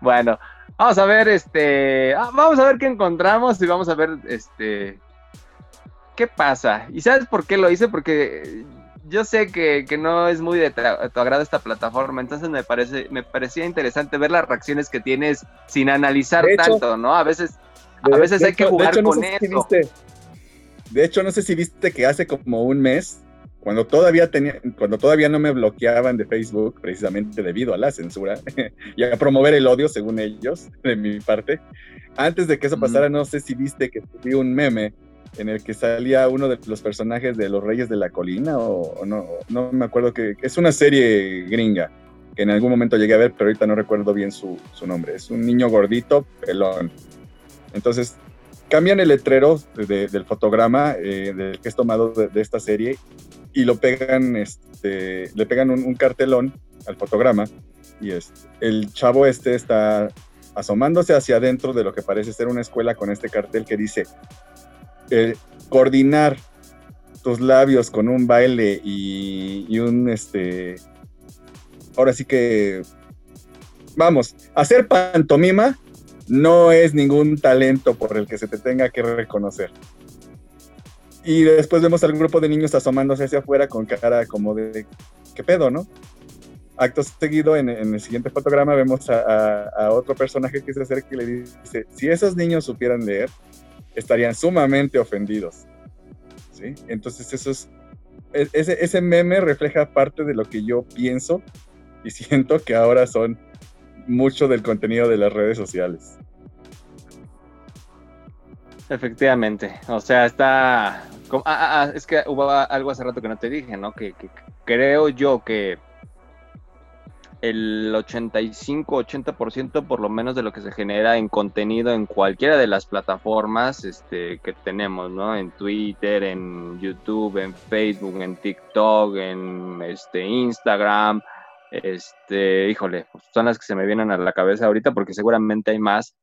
Bueno, vamos a ver, este, ah, vamos a ver qué encontramos y vamos a ver, este, qué pasa. ¿Y sabes por qué lo hice? Porque yo sé que, que no es muy de tu agrado esta plataforma, entonces me parece, me parecía interesante ver las reacciones que tienes sin analizar hecho- tanto, ¿no? A veces, a veces de hay que hecho- jugar hecho, no con si eso. de hecho, no sé si viste que hace como un mes, cuando todavía tenía, cuando todavía no me bloqueaban de Facebook, precisamente debido a la censura [LAUGHS] y a promover el odio, según ellos, de mi parte. Antes de que eso pasara, no sé si viste que subí un meme en el que salía uno de los personajes de los Reyes de la Colina, o, o no, no me acuerdo que es una serie gringa que en algún momento llegué a ver, pero ahorita no recuerdo bien su, su nombre. Es un niño gordito, pelón. Entonces, cambian el letrero de- de- del fotograma eh, del que es tomado de, de esta serie y lo pegan, este, le pegan un, cartelón al fotograma y es, el chavo este está asomándose hacia adentro de lo que parece ser una escuela con este cartel que dice eh, coordinar tus labios con un baile y, y un este ahora sí que vamos, hacer pantomima no es ningún talento por el que se te tenga que reconocer. Y después vemos al grupo de niños asomándose hacia afuera con cara como de, ¿qué pedo, no? Acto seguido, en, en el siguiente fotograma vemos a, a- a otro personaje que se acerca y le dice, si esos niños supieran leer, estarían sumamente ofendidos. ¿Sí? Entonces eso es, e- ese, ese meme refleja parte de lo que yo pienso y siento que ahora son mucho del contenido de las redes sociales. Efectivamente, o sea, está... ah, ah, ah, es que hubo algo hace rato que no te dije, ¿no? Que, que creo yo que el 85-80% por lo menos de lo que se genera en contenido en cualquiera de las plataformas este, que tenemos, ¿no? En Twitter, en YouTube, en Facebook, en TikTok, en este, Instagram, este, híjole, pues, son las que se me vienen a la cabeza ahorita porque seguramente hay más.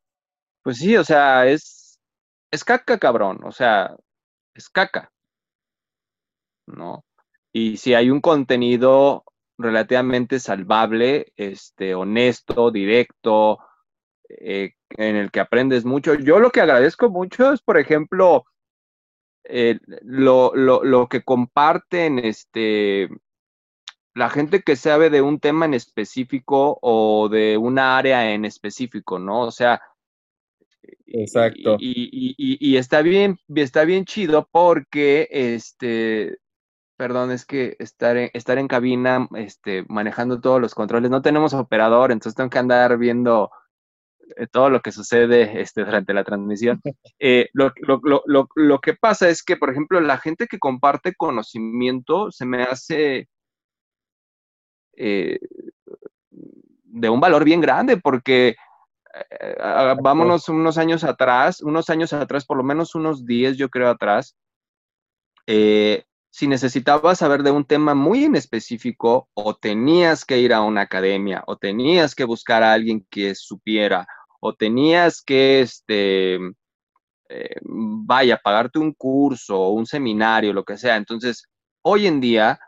Pues sí, o sea, es, es caca, cabrón, o sea, es caca, ¿no? Y si hay un contenido relativamente salvable, este, honesto, directo, eh, en el que aprendes mucho. Yo lo que agradezco mucho es, por ejemplo, lo, lo, lo, que comparten este, la gente que sabe de un tema en específico o de una área en específico, ¿no? O sea, Exacto. Y, y, y, y, está bien, está bien chido porque este perdón, es que estar en, estar en cabina, este, manejando todos los controles, no tenemos operador, entonces tengo que andar viendo eh, todo lo que sucede este, durante la transmisión. [LAUGHS] Eh, lo, lo, lo, lo, que pasa es que, por ejemplo, la gente que comparte conocimiento se me hace eh, de un valor bien grande, porque eh, vámonos unos años atrás, unos años atrás, por lo menos unos 10 yo creo atrás, eh, si necesitabas saber de un tema muy específico, o tenías que ir a una academia, o tenías que buscar a alguien que supiera, o tenías que, este, eh, vaya, pagarte un curso o un seminario, lo que sea. Entonces, hoy en día,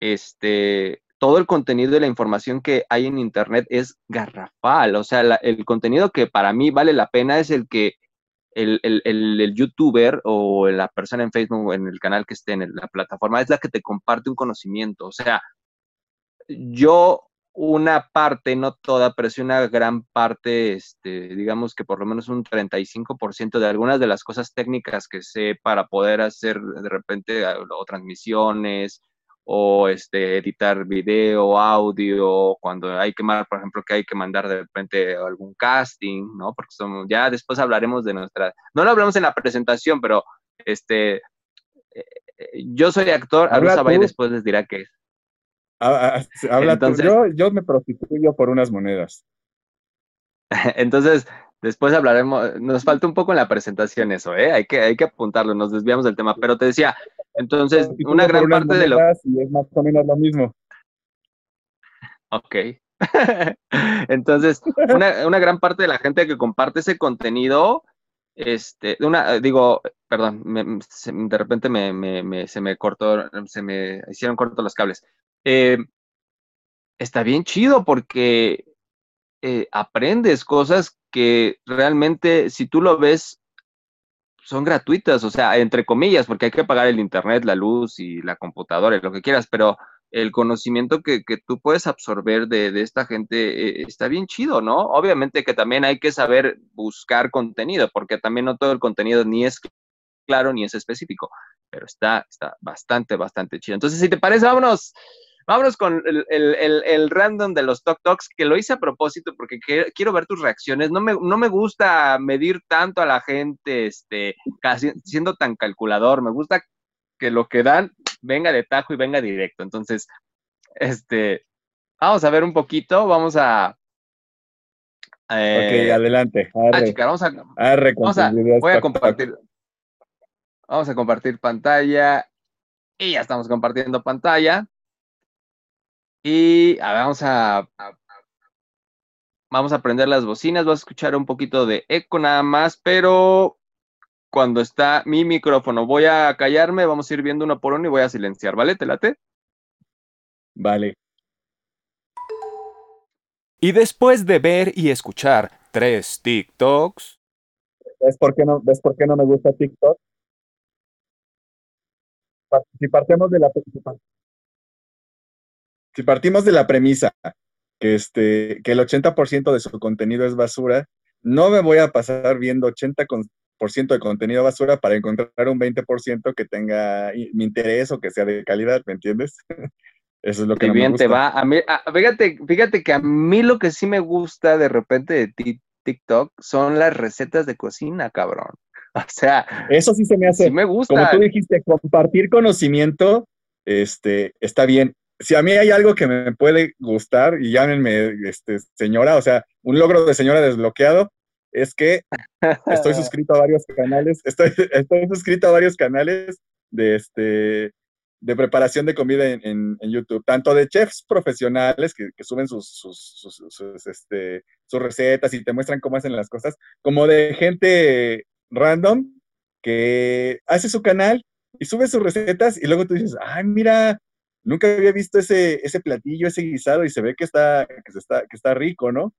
este, todo el contenido y la información que hay en Internet es garrafal. O sea, el contenido que para mí vale la pena es el que el, el, el, youtuber o la persona en Facebook o en el canal que esté en la plataforma es la que te comparte un conocimiento. O sea, yo una parte, no toda, pero sí una gran parte, este, digamos que por lo menos un 35% de algunas de las cosas técnicas que sé para poder hacer de repente o transmisiones o este, editar video, audio, cuando hay que, por ejemplo, que hay que mandar de repente algún casting, ¿no? Porque somos, ya después hablaremos de nuestra, no lo hablamos en la presentación, pero este, eh, yo soy actor, Arusa Bay después les dirá qué es. Habla Entonces, tú. Yo, yo me prostituyo por unas monedas. [LAUGHS] Entonces, después hablaremos, nos falta un poco en la presentación eso, ¿eh? Hay que, hay que apuntarlo, nos desviamos del tema, pero te decía, entonces, una gran parte de lo... Y es más o menos lo mismo. Ok. [LAUGHS] Entonces, una, una, gran parte de la gente que comparte ese contenido, este, una, digo, perdón, me, se, de repente me, me, se me cortó, se me hicieron cortos los cables. Eh, está bien chido porque eh, aprendes cosas que realmente, si tú lo ves son gratuitas, o sea, entre comillas, porque hay que pagar el internet, la luz y la computadora lo que quieras, pero el conocimiento que, que tú puedes absorber de, de esta gente eh, está bien chido, ¿no? Obviamente que también hay que saber buscar contenido, porque también no todo el contenido ni es claro ni es específico, pero está, está bastante, bastante chido. Entonces, si te parece, vámonos Vámonos con el, el, el, random de los Tok Toks, que lo hice a propósito porque quiero ver tus reacciones. No me, no me gusta medir tanto a la gente, este, casi siendo tan calculador. Me gusta que lo que dan venga de tajo y venga directo. Entonces, este, vamos a ver un poquito, vamos a... Eh, ok, adelante. ah, chica, vamos a, vamos a voy a compartir. Vamos a compartir pantalla. Y ya estamos compartiendo pantalla. Y a ver, vamos a, vamos a prender las bocinas, vas a escuchar un poquito de eco nada más, pero cuando está mi micrófono, voy a callarme, vamos a ir viendo uno por uno y voy a silenciar, ¿vale? ¿Te late? Vale. Y después de ver y escuchar tres TikToks. ¿Ves por qué no, ¿ves por qué no me gusta TikTok? Si partimos de la si partimos de la premisa que, este, que el 80% de su contenido es basura, no me voy a pasar viendo 80% de contenido basura para encontrar un 20% que tenga mi interés o que sea de calidad, ¿me entiendes? [LAUGHS] Eso es lo que no bien me gusta. te va. A mí, a, fíjate, fíjate que a mí lo que sí me gusta de repente de TikTok son las recetas de cocina, cabrón. [LAUGHS] O sea, eso sí se me hace. Sí me gusta. Como tú dijiste, compartir conocimiento, este, está bien si a mí hay algo que me puede gustar, y llámenme este, señora, o sea, un logro de señora desbloqueado, es que estoy [LAUGHS] suscrito a varios canales, estoy, estoy suscrito a varios canales de, este, de preparación de comida en, en, YouTube, tanto de chefs profesionales que, que suben sus, sus, sus, sus, este, sus recetas y te muestran cómo hacen las cosas, como de gente random que hace su canal y sube sus recetas y luego tú dices, ay, mira, nunca había visto ese, ese platillo, ese guisado y se ve que está, que está, que está rico, ¿no?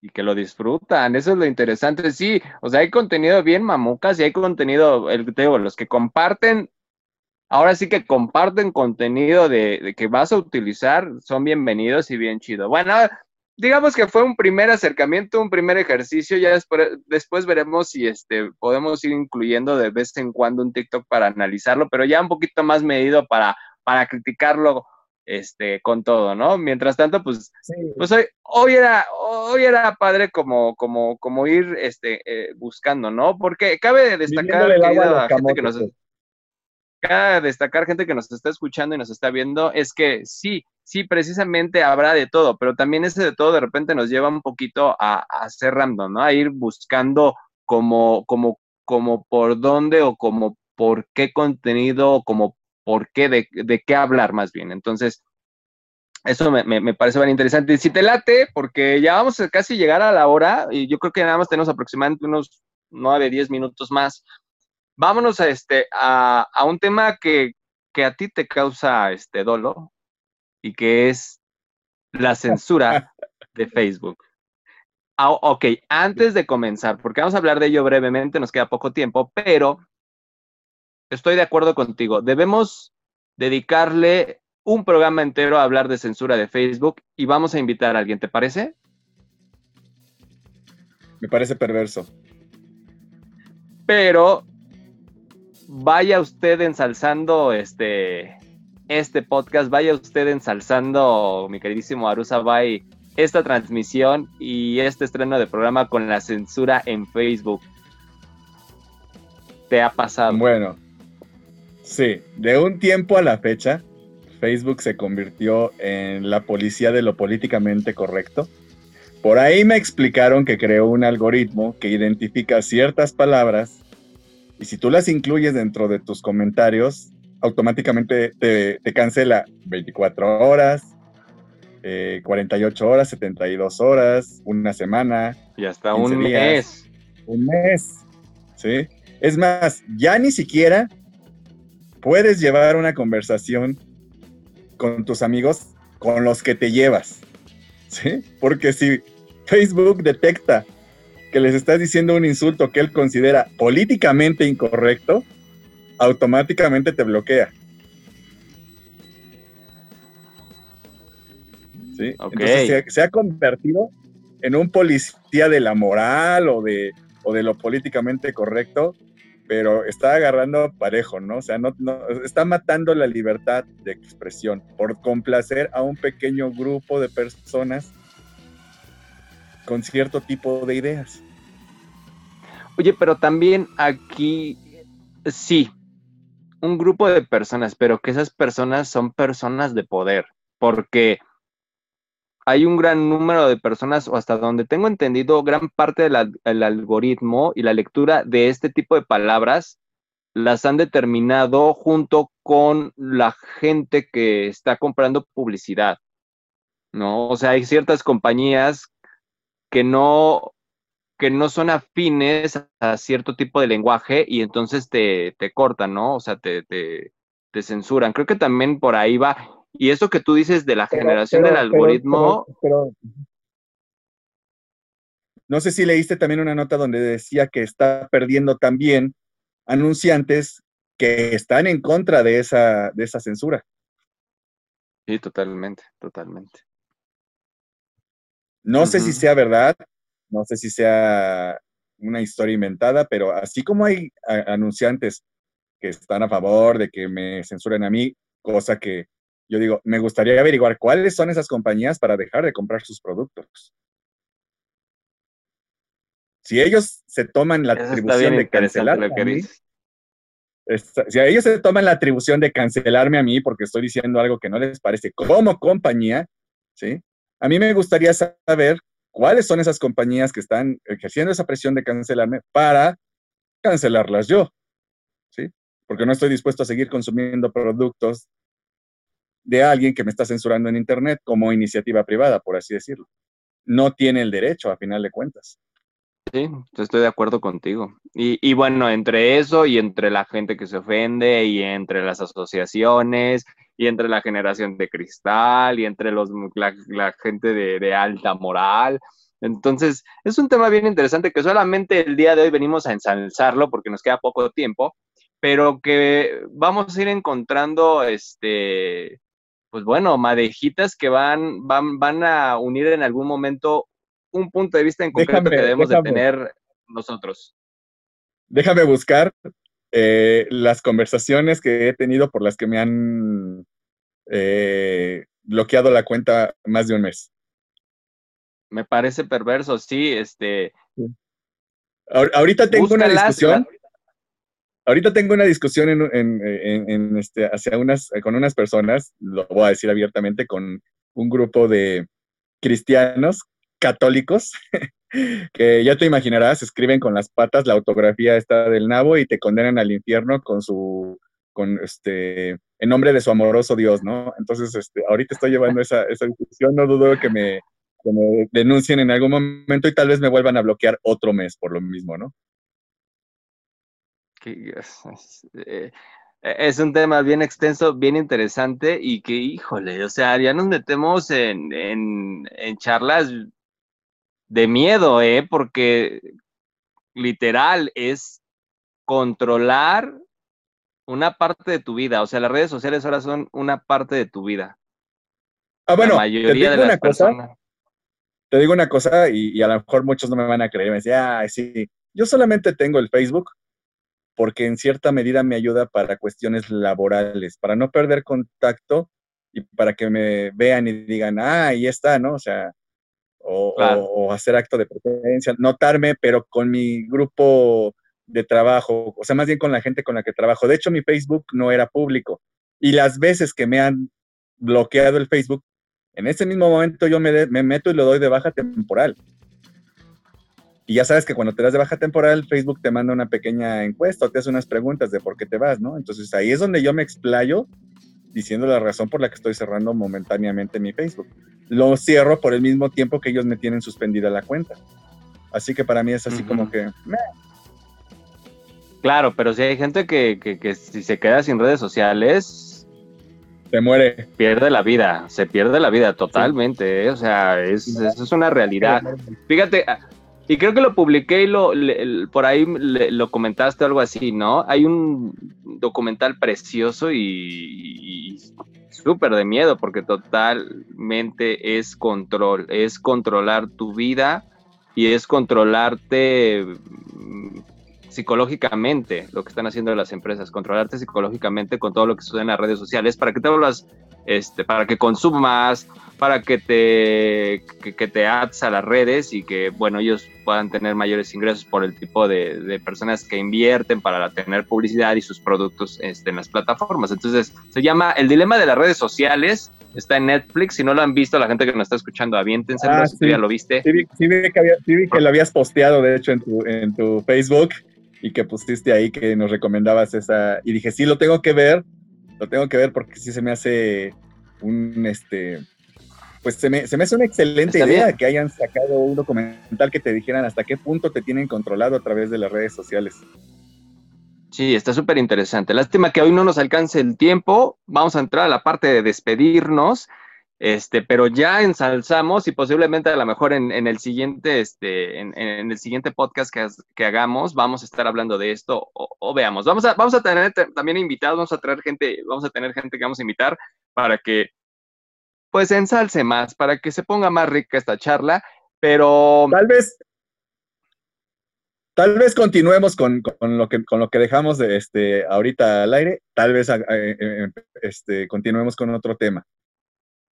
Y que lo disfrutan, eso es lo interesante. Sí, o sea, hay contenido bien mamucas y hay contenido, el, te digo, los que comparten, ahora sí que comparten contenido de, de que vas a utilizar, son bienvenidos y bien chido. Bueno, digamos que fue un primer acercamiento, un primer ejercicio, ya después, después veremos si este, podemos ir incluyendo de vez en cuando un TikTok para analizarlo, pero ya un poquito más medido para, para criticarlo este, con todo, ¿no? Mientras tanto, pues, pues hoy, hoy, era, hoy era padre como, como, como ir este, eh, buscando, ¿no? Porque cabe destacar, querida gente que nos cabe destacar gente que nos está escuchando y nos está viendo, es que sí, sí, precisamente habrá de todo, pero también ese de todo de repente nos lleva un poquito a, a ser random, ¿no? A ir buscando como, como, como por dónde o como por qué contenido o como por qué, de, de qué hablar más bien. Entonces, eso me, me, me, parece bien interesante. Si te late, porque ya vamos a casi llegar a la hora y yo creo que nada más tenemos aproximadamente unos 9, 10 minutos más. Vámonos a, este, a, a un tema que, que, a ti te causa este dolo y que es la censura [LAUGHS] de Facebook. Ah, ok, antes de comenzar, porque vamos a hablar de ello brevemente, nos queda poco tiempo, pero estoy de acuerdo contigo. Debemos dedicarle un programa entero a hablar de censura de Facebook y vamos a invitar a alguien, ¿te parece? Me parece perverso. Pero vaya usted ensalzando este, este podcast, vaya usted ensalzando, mi queridísimo Arusa Bay, esta transmisión y este estreno de programa con la censura en Facebook. ¿Te ha pasado? Bueno, Sí, de un tiempo a la fecha, Facebook se convirtió en la policía de lo políticamente correcto. Por ahí me explicaron que creó un algoritmo que identifica ciertas palabras y si tú las incluyes dentro de tus comentarios, automáticamente te, te cancela 24 horas, eh, 48 horas, 72 horas, una semana. Y hasta un días, mes. Un mes, ¿sí? Es más, ya ni siquiera puedes llevar una conversación con tus amigos con los que te llevas. ¿Sí? Porque si Facebook detecta que les estás diciendo un insulto que él considera políticamente incorrecto, automáticamente te bloquea. ¿Sí? Entonces se, se, ha convertido en un policía de la moral o de, o de lo políticamente correcto pero está agarrando parejo, ¿no? O sea, no, está matando la libertad de expresión por complacer a un pequeño grupo de personas con cierto tipo de ideas. Oye, pero también aquí, sí, un grupo de personas, pero que esas personas son personas de poder, porque hay un gran número de personas, o hasta donde tengo entendido, gran parte del algoritmo y la lectura de este tipo de palabras las han determinado junto con la gente que está comprando publicidad, ¿no? O sea, hay ciertas compañías que no, que no son afines a cierto tipo de lenguaje y entonces te, te cortan, ¿no? O sea, te, te, te censuran. Creo que también por ahí va. Y eso que tú dices de la pero, generación pero, del algoritmo. Pero, no sé si leíste también una nota donde decía que está perdiendo también anunciantes que están en contra de esa, de esa censura. Sí, totalmente, totalmente. No uh -huh. sé si sea verdad, no sé si sea una historia inventada, pero así como hay anunciantes que están a favor de que me censuren a mí, cosa que yo digo, me gustaría averiguar cuáles son esas compañías para dejar de comprar sus productos. Si ellos se toman la Eso atribución de cancelar, si a ellos se toman la atribución de cancelarme a mí porque estoy diciendo algo que no les parece como compañía, ¿sí? A mí me gustaría saber cuáles son esas compañías que están ejerciendo esa presión de cancelarme para cancelarlas yo, ¿sí? Porque no estoy dispuesto a seguir consumiendo productos de alguien que me está censurando en Internet como iniciativa privada, por así decirlo. No tiene el derecho, a final de cuentas. Sí, estoy de acuerdo contigo. Y, y bueno, entre eso y entre la gente que se ofende y entre las asociaciones y entre la generación de cristal y entre los, la, la gente de, de alta moral. Entonces, es un tema bien interesante que solamente el día de hoy venimos a ensalzarlo porque nos queda poco tiempo, pero que vamos a ir encontrando, este, pues bueno, madejitas que van, van, van a unir en algún momento un punto de vista en concreto Déjame, que debemos déjame. de tener nosotros. Déjame buscar eh, las conversaciones que he tenido por las que me han eh, bloqueado la cuenta más de un mes. Me parece perverso, sí, este. Ahor- Ahorita tengo una discusión. la- Ahorita tengo una discusión en, en- en- en, este, hacia unas, con unas personas, lo voy a decir abiertamente, con un grupo de cristianos católicos, [LAUGHS] que ya te imaginarás, escriben con las patas la autografía esta del nabo y te condenan al infierno con su, con este, en nombre de su amoroso Dios, ¿no? Entonces, este, ahorita estoy llevando esa, esa discusión, no dudo que me denuncien en algún momento y tal vez me vuelvan a bloquear otro mes por lo mismo, ¿no? Que es, es, eh, es un tema bien extenso, bien interesante y que, híjole, o sea, ya nos metemos en, en, en charlas de miedo, ¿eh? Porque literal es controlar una parte de tu vida. O sea, las redes sociales ahora son una parte de tu vida. Ah, bueno, la te mayoría digo de las una cosa, personas. te digo una cosa y, y a lo mejor muchos no me van a creer. Me decía, ay, sí, yo solamente tengo el Facebook porque en cierta medida me ayuda para cuestiones laborales, para no perder contacto y para que me vean y digan, ah, ahí está, ¿no? O sea, o, Claro. o- o hacer acto de presencia, notarme, pero con mi grupo de trabajo, o sea, más bien con la gente con la que trabajo. De hecho, mi Facebook no era público y las veces que me han bloqueado el Facebook, en ese mismo momento yo me, de- me meto y lo doy de baja temporal. Y ya sabes que cuando te das de baja temporal, Facebook te manda una pequeña encuesta o te hace unas preguntas de por qué te vas, ¿no? Entonces ahí es donde yo me explayo diciendo la razón por la que estoy cerrando momentáneamente mi Facebook. Lo cierro por el mismo tiempo que ellos me tienen suspendida la cuenta. Así que para mí es así como que, meh, Claro, pero si hay gente que, que, que si se queda sin redes sociales, se muere. pierde la vida, se pierde la vida totalmente, ¿eh? o sea, es, eso es una realidad. Fíjate, ah, y creo que lo publiqué y lo, le- por ahí le- lo comentaste algo así, ¿no? Hay un documental precioso y, y súper de miedo porque totalmente es control, es controlar tu vida y es controlarte mm, psicológicamente, lo que están haciendo las empresas, controlarte psicológicamente con todo lo que sucede en las redes sociales para que te vuelvas, este, para que consumas, para que te, que, que te ads a las redes y que, bueno, ellos puedan tener mayores ingresos por el tipo de, de personas que invierten para tener publicidad y sus productos este, en las plataformas. Entonces, se llama El Dilema de las Redes Sociales, está en Netflix, si no lo han visto, la gente que nos está escuchando, aviéntense, Ah, si tú sí. ya lo viste. Sí vi, sí vi que, había- sí vi que lo habías posteado, de hecho, en tu, en tu Facebook y que pusiste ahí que nos recomendabas esa. Y dije, sí, lo tengo que ver, lo tengo que ver porque sí se me hace un, este, pues se me, se me hace una excelente Está idea bien. que hayan sacado un documental que te dijeran hasta qué punto te tienen controlado a través de las redes sociales. Sí, está súper interesante. Lástima que hoy no nos alcance el tiempo. Vamos a entrar a la parte de despedirnos, este, pero ya ensalzamos y posiblemente a lo mejor en, en el siguiente, este, en, en el siguiente podcast que, que hagamos, vamos a estar hablando de esto o, veamos. Vamos a, vamos a tener te- también invitados, vamos a traer gente, vamos a tener gente que vamos a invitar para que pues ensalce más, para que se ponga más rica esta charla, pero Tal vez, tal vez continuemos con, con lo que con lo que dejamos de este ahorita al aire, tal vez eh, eh, este continuemos con otro tema.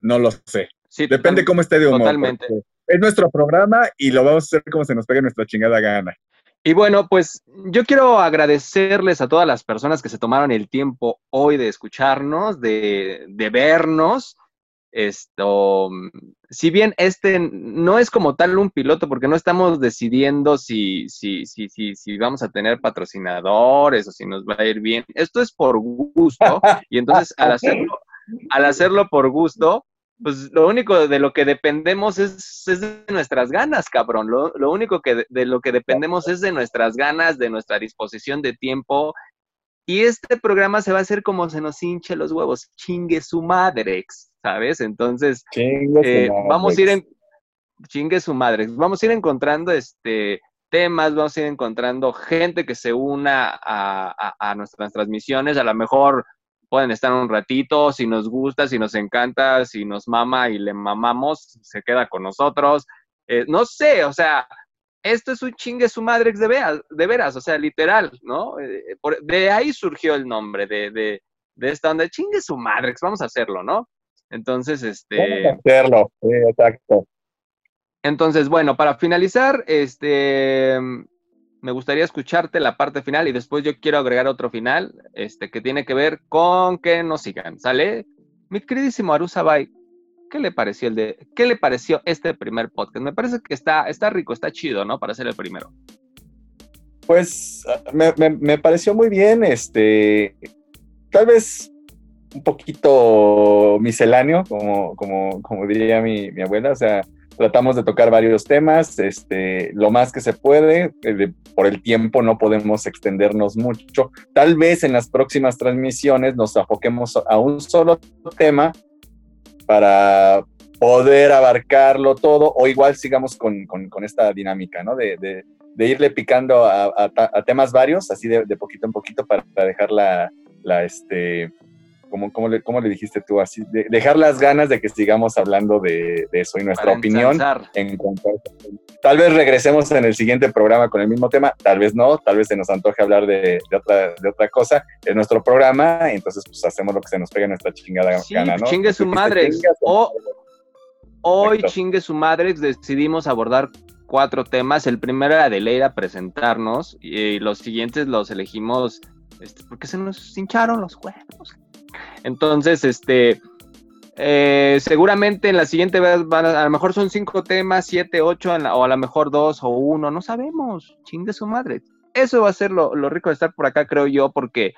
No lo sé. sí, Depende cómo esté de humor. totalmente. Es nuestro programa y lo vamos a hacer como se nos pegue nuestra chingada gana. Y bueno, pues yo quiero agradecerles a todas las personas que se tomaron el tiempo hoy de escucharnos, de, de vernos. Esto, si bien este no es como tal un piloto, porque no estamos decidiendo si, si, si, si, si vamos a tener patrocinadores o si nos va a ir bien. Esto es por gusto. [LAUGHS] Y entonces al hacerlo, al hacerlo por gusto, pues lo único de lo que dependemos es, es de nuestras ganas, cabrón. Lo, lo único que de, de, lo que dependemos es de nuestras ganas, de nuestra disposición de tiempo. Y este programa se va a hacer como se nos hinche los huevos, chingue su madre, ¿sabes? Entonces, eh, vamos a ir en chingue su madre, vamos a ir encontrando este temas, vamos a ir encontrando gente que se una a, a, a nuestras transmisiones, a lo mejor pueden estar un ratito, si nos gusta, si nos encanta, si nos mama y le mamamos, se queda con nosotros. Eh, no sé, o sea, esto es un chingue su madre de veras, de veras o sea, literal, ¿no? Eh, por, de ahí surgió el nombre de, de, de esta onda, chingue su madre, vamos a hacerlo, ¿no? Entonces, este... Vamos a hacerlo, sí, exacto. Entonces, bueno, para finalizar, este, me gustaría escucharte la parte final y después yo quiero agregar otro final, este, que tiene que ver con que nos sigan, ¿sale? Mi queridísimo Arusabay, ¿qué le pareció el de, qué le pareció este primer podcast? Me parece que está, está rico, está chido, ¿no? Para ser el primero. Pues me pareció muy bien, este, tal vez un poquito misceláneo, como, como, como diría mi, mi abuela, o sea, tratamos de tocar varios temas, este, lo más que se puede, eh, por el tiempo no podemos extendernos mucho. Tal vez en las próximas transmisiones nos enfoquemos a un solo tema para poder abarcarlo todo, o igual sigamos con, con, esta dinámica, ¿no? De, de, de irle picando a, temas varios, así de, poquito en poquito, para, para dejar la, la, este, ¿Cómo, cómo, le, ¿Cómo, le, dijiste tú? Así, de, dejar las ganas de que sigamos hablando de, de eso y nuestra Para opinión. En cuanto a, tal vez regresemos en el siguiente programa con el mismo tema, tal vez no, tal vez se nos antoje hablar de, de otra, de otra cosa en nuestro programa, entonces pues hacemos lo que se nos pegue nuestra chingada sí, gana, ¿no? Chingue su madre. O, hoy, chingue su madre, decidimos abordar cuatro temas. El primero era de Leira presentarnos y los siguientes los elegimos este, porque se nos hincharon los huevos. Entonces, este, eh, seguramente en la siguiente vez van a, a, lo mejor son cinco temas, siete, ocho, o a lo mejor dos o uno, no sabemos, chingue su madre. Eso va a ser lo, lo, rico de estar por acá, creo yo, porque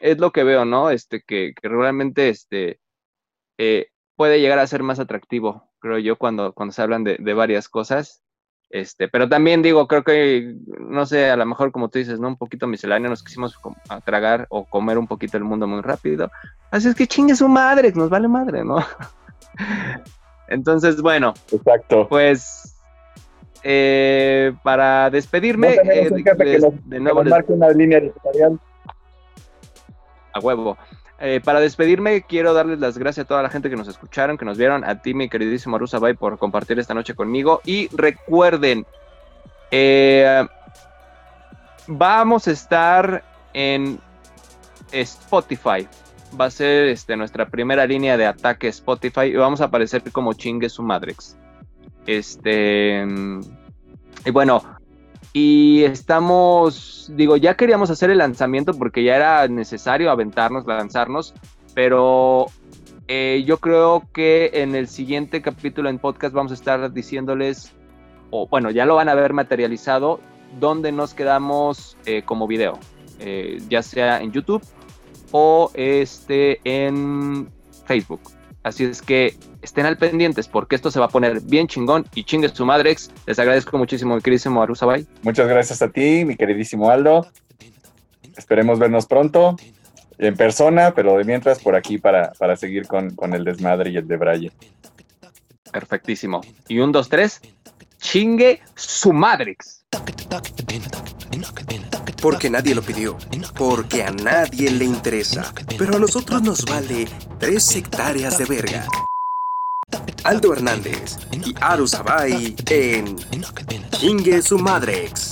es lo que veo, ¿no? Este, que, que realmente, este, eh, puede llegar a ser más atractivo, creo yo, cuando, cuando se hablan de varias cosas. Este, pero también digo, creo que, no sé, a lo mejor como tú dices, ¿no? Un poquito misceláneo, nos quisimos tragar o comer un poquito el mundo muy rápido. Así es que chingue su madre, nos vale madre, ¿no? [LAUGHS] Entonces, bueno. Exacto. Pues, eh, para despedirme, no eh, de, de, nos, de, nuevo. Les... una línea editorial. A huevo. Eh, para despedirme, quiero darles las gracias a toda la gente que nos escucharon, que nos vieron, a ti, mi queridísimo Arusa Bay, por compartir esta noche conmigo. Y recuerden, eh, vamos a estar en Spotify. Va a ser este, nuestra primera línea de ataque Spotify y vamos a aparecer como chingue su madrex. Este. Y bueno, y estamos, digo, ya queríamos hacer el lanzamiento porque ya era necesario aventarnos, lanzarnos, pero eh, yo creo que en el siguiente capítulo en podcast vamos a estar diciéndoles, o bueno, ya lo van a ver materializado, dónde nos quedamos eh, como video, eh, ya sea en YouTube o este en Facebook. Así es que estén al pendientes porque esto se va a poner bien chingón y chingue su madre. Les agradezco muchísimo, mi queridísimo Arusabay. Muchas gracias a ti, mi queridísimo Aldo. Esperemos vernos pronto en persona, pero de mientras por aquí para, para seguir con, con el desmadre y el de Braille. Perfectísimo. Y un, dos, tres. Chingue su madrix. Porque nadie lo pidió, porque a nadie le interesa, pero a nosotros nos vale tres hectáreas de verga. Aldo Hernández y Aru Sabay en Chingue su Madrex.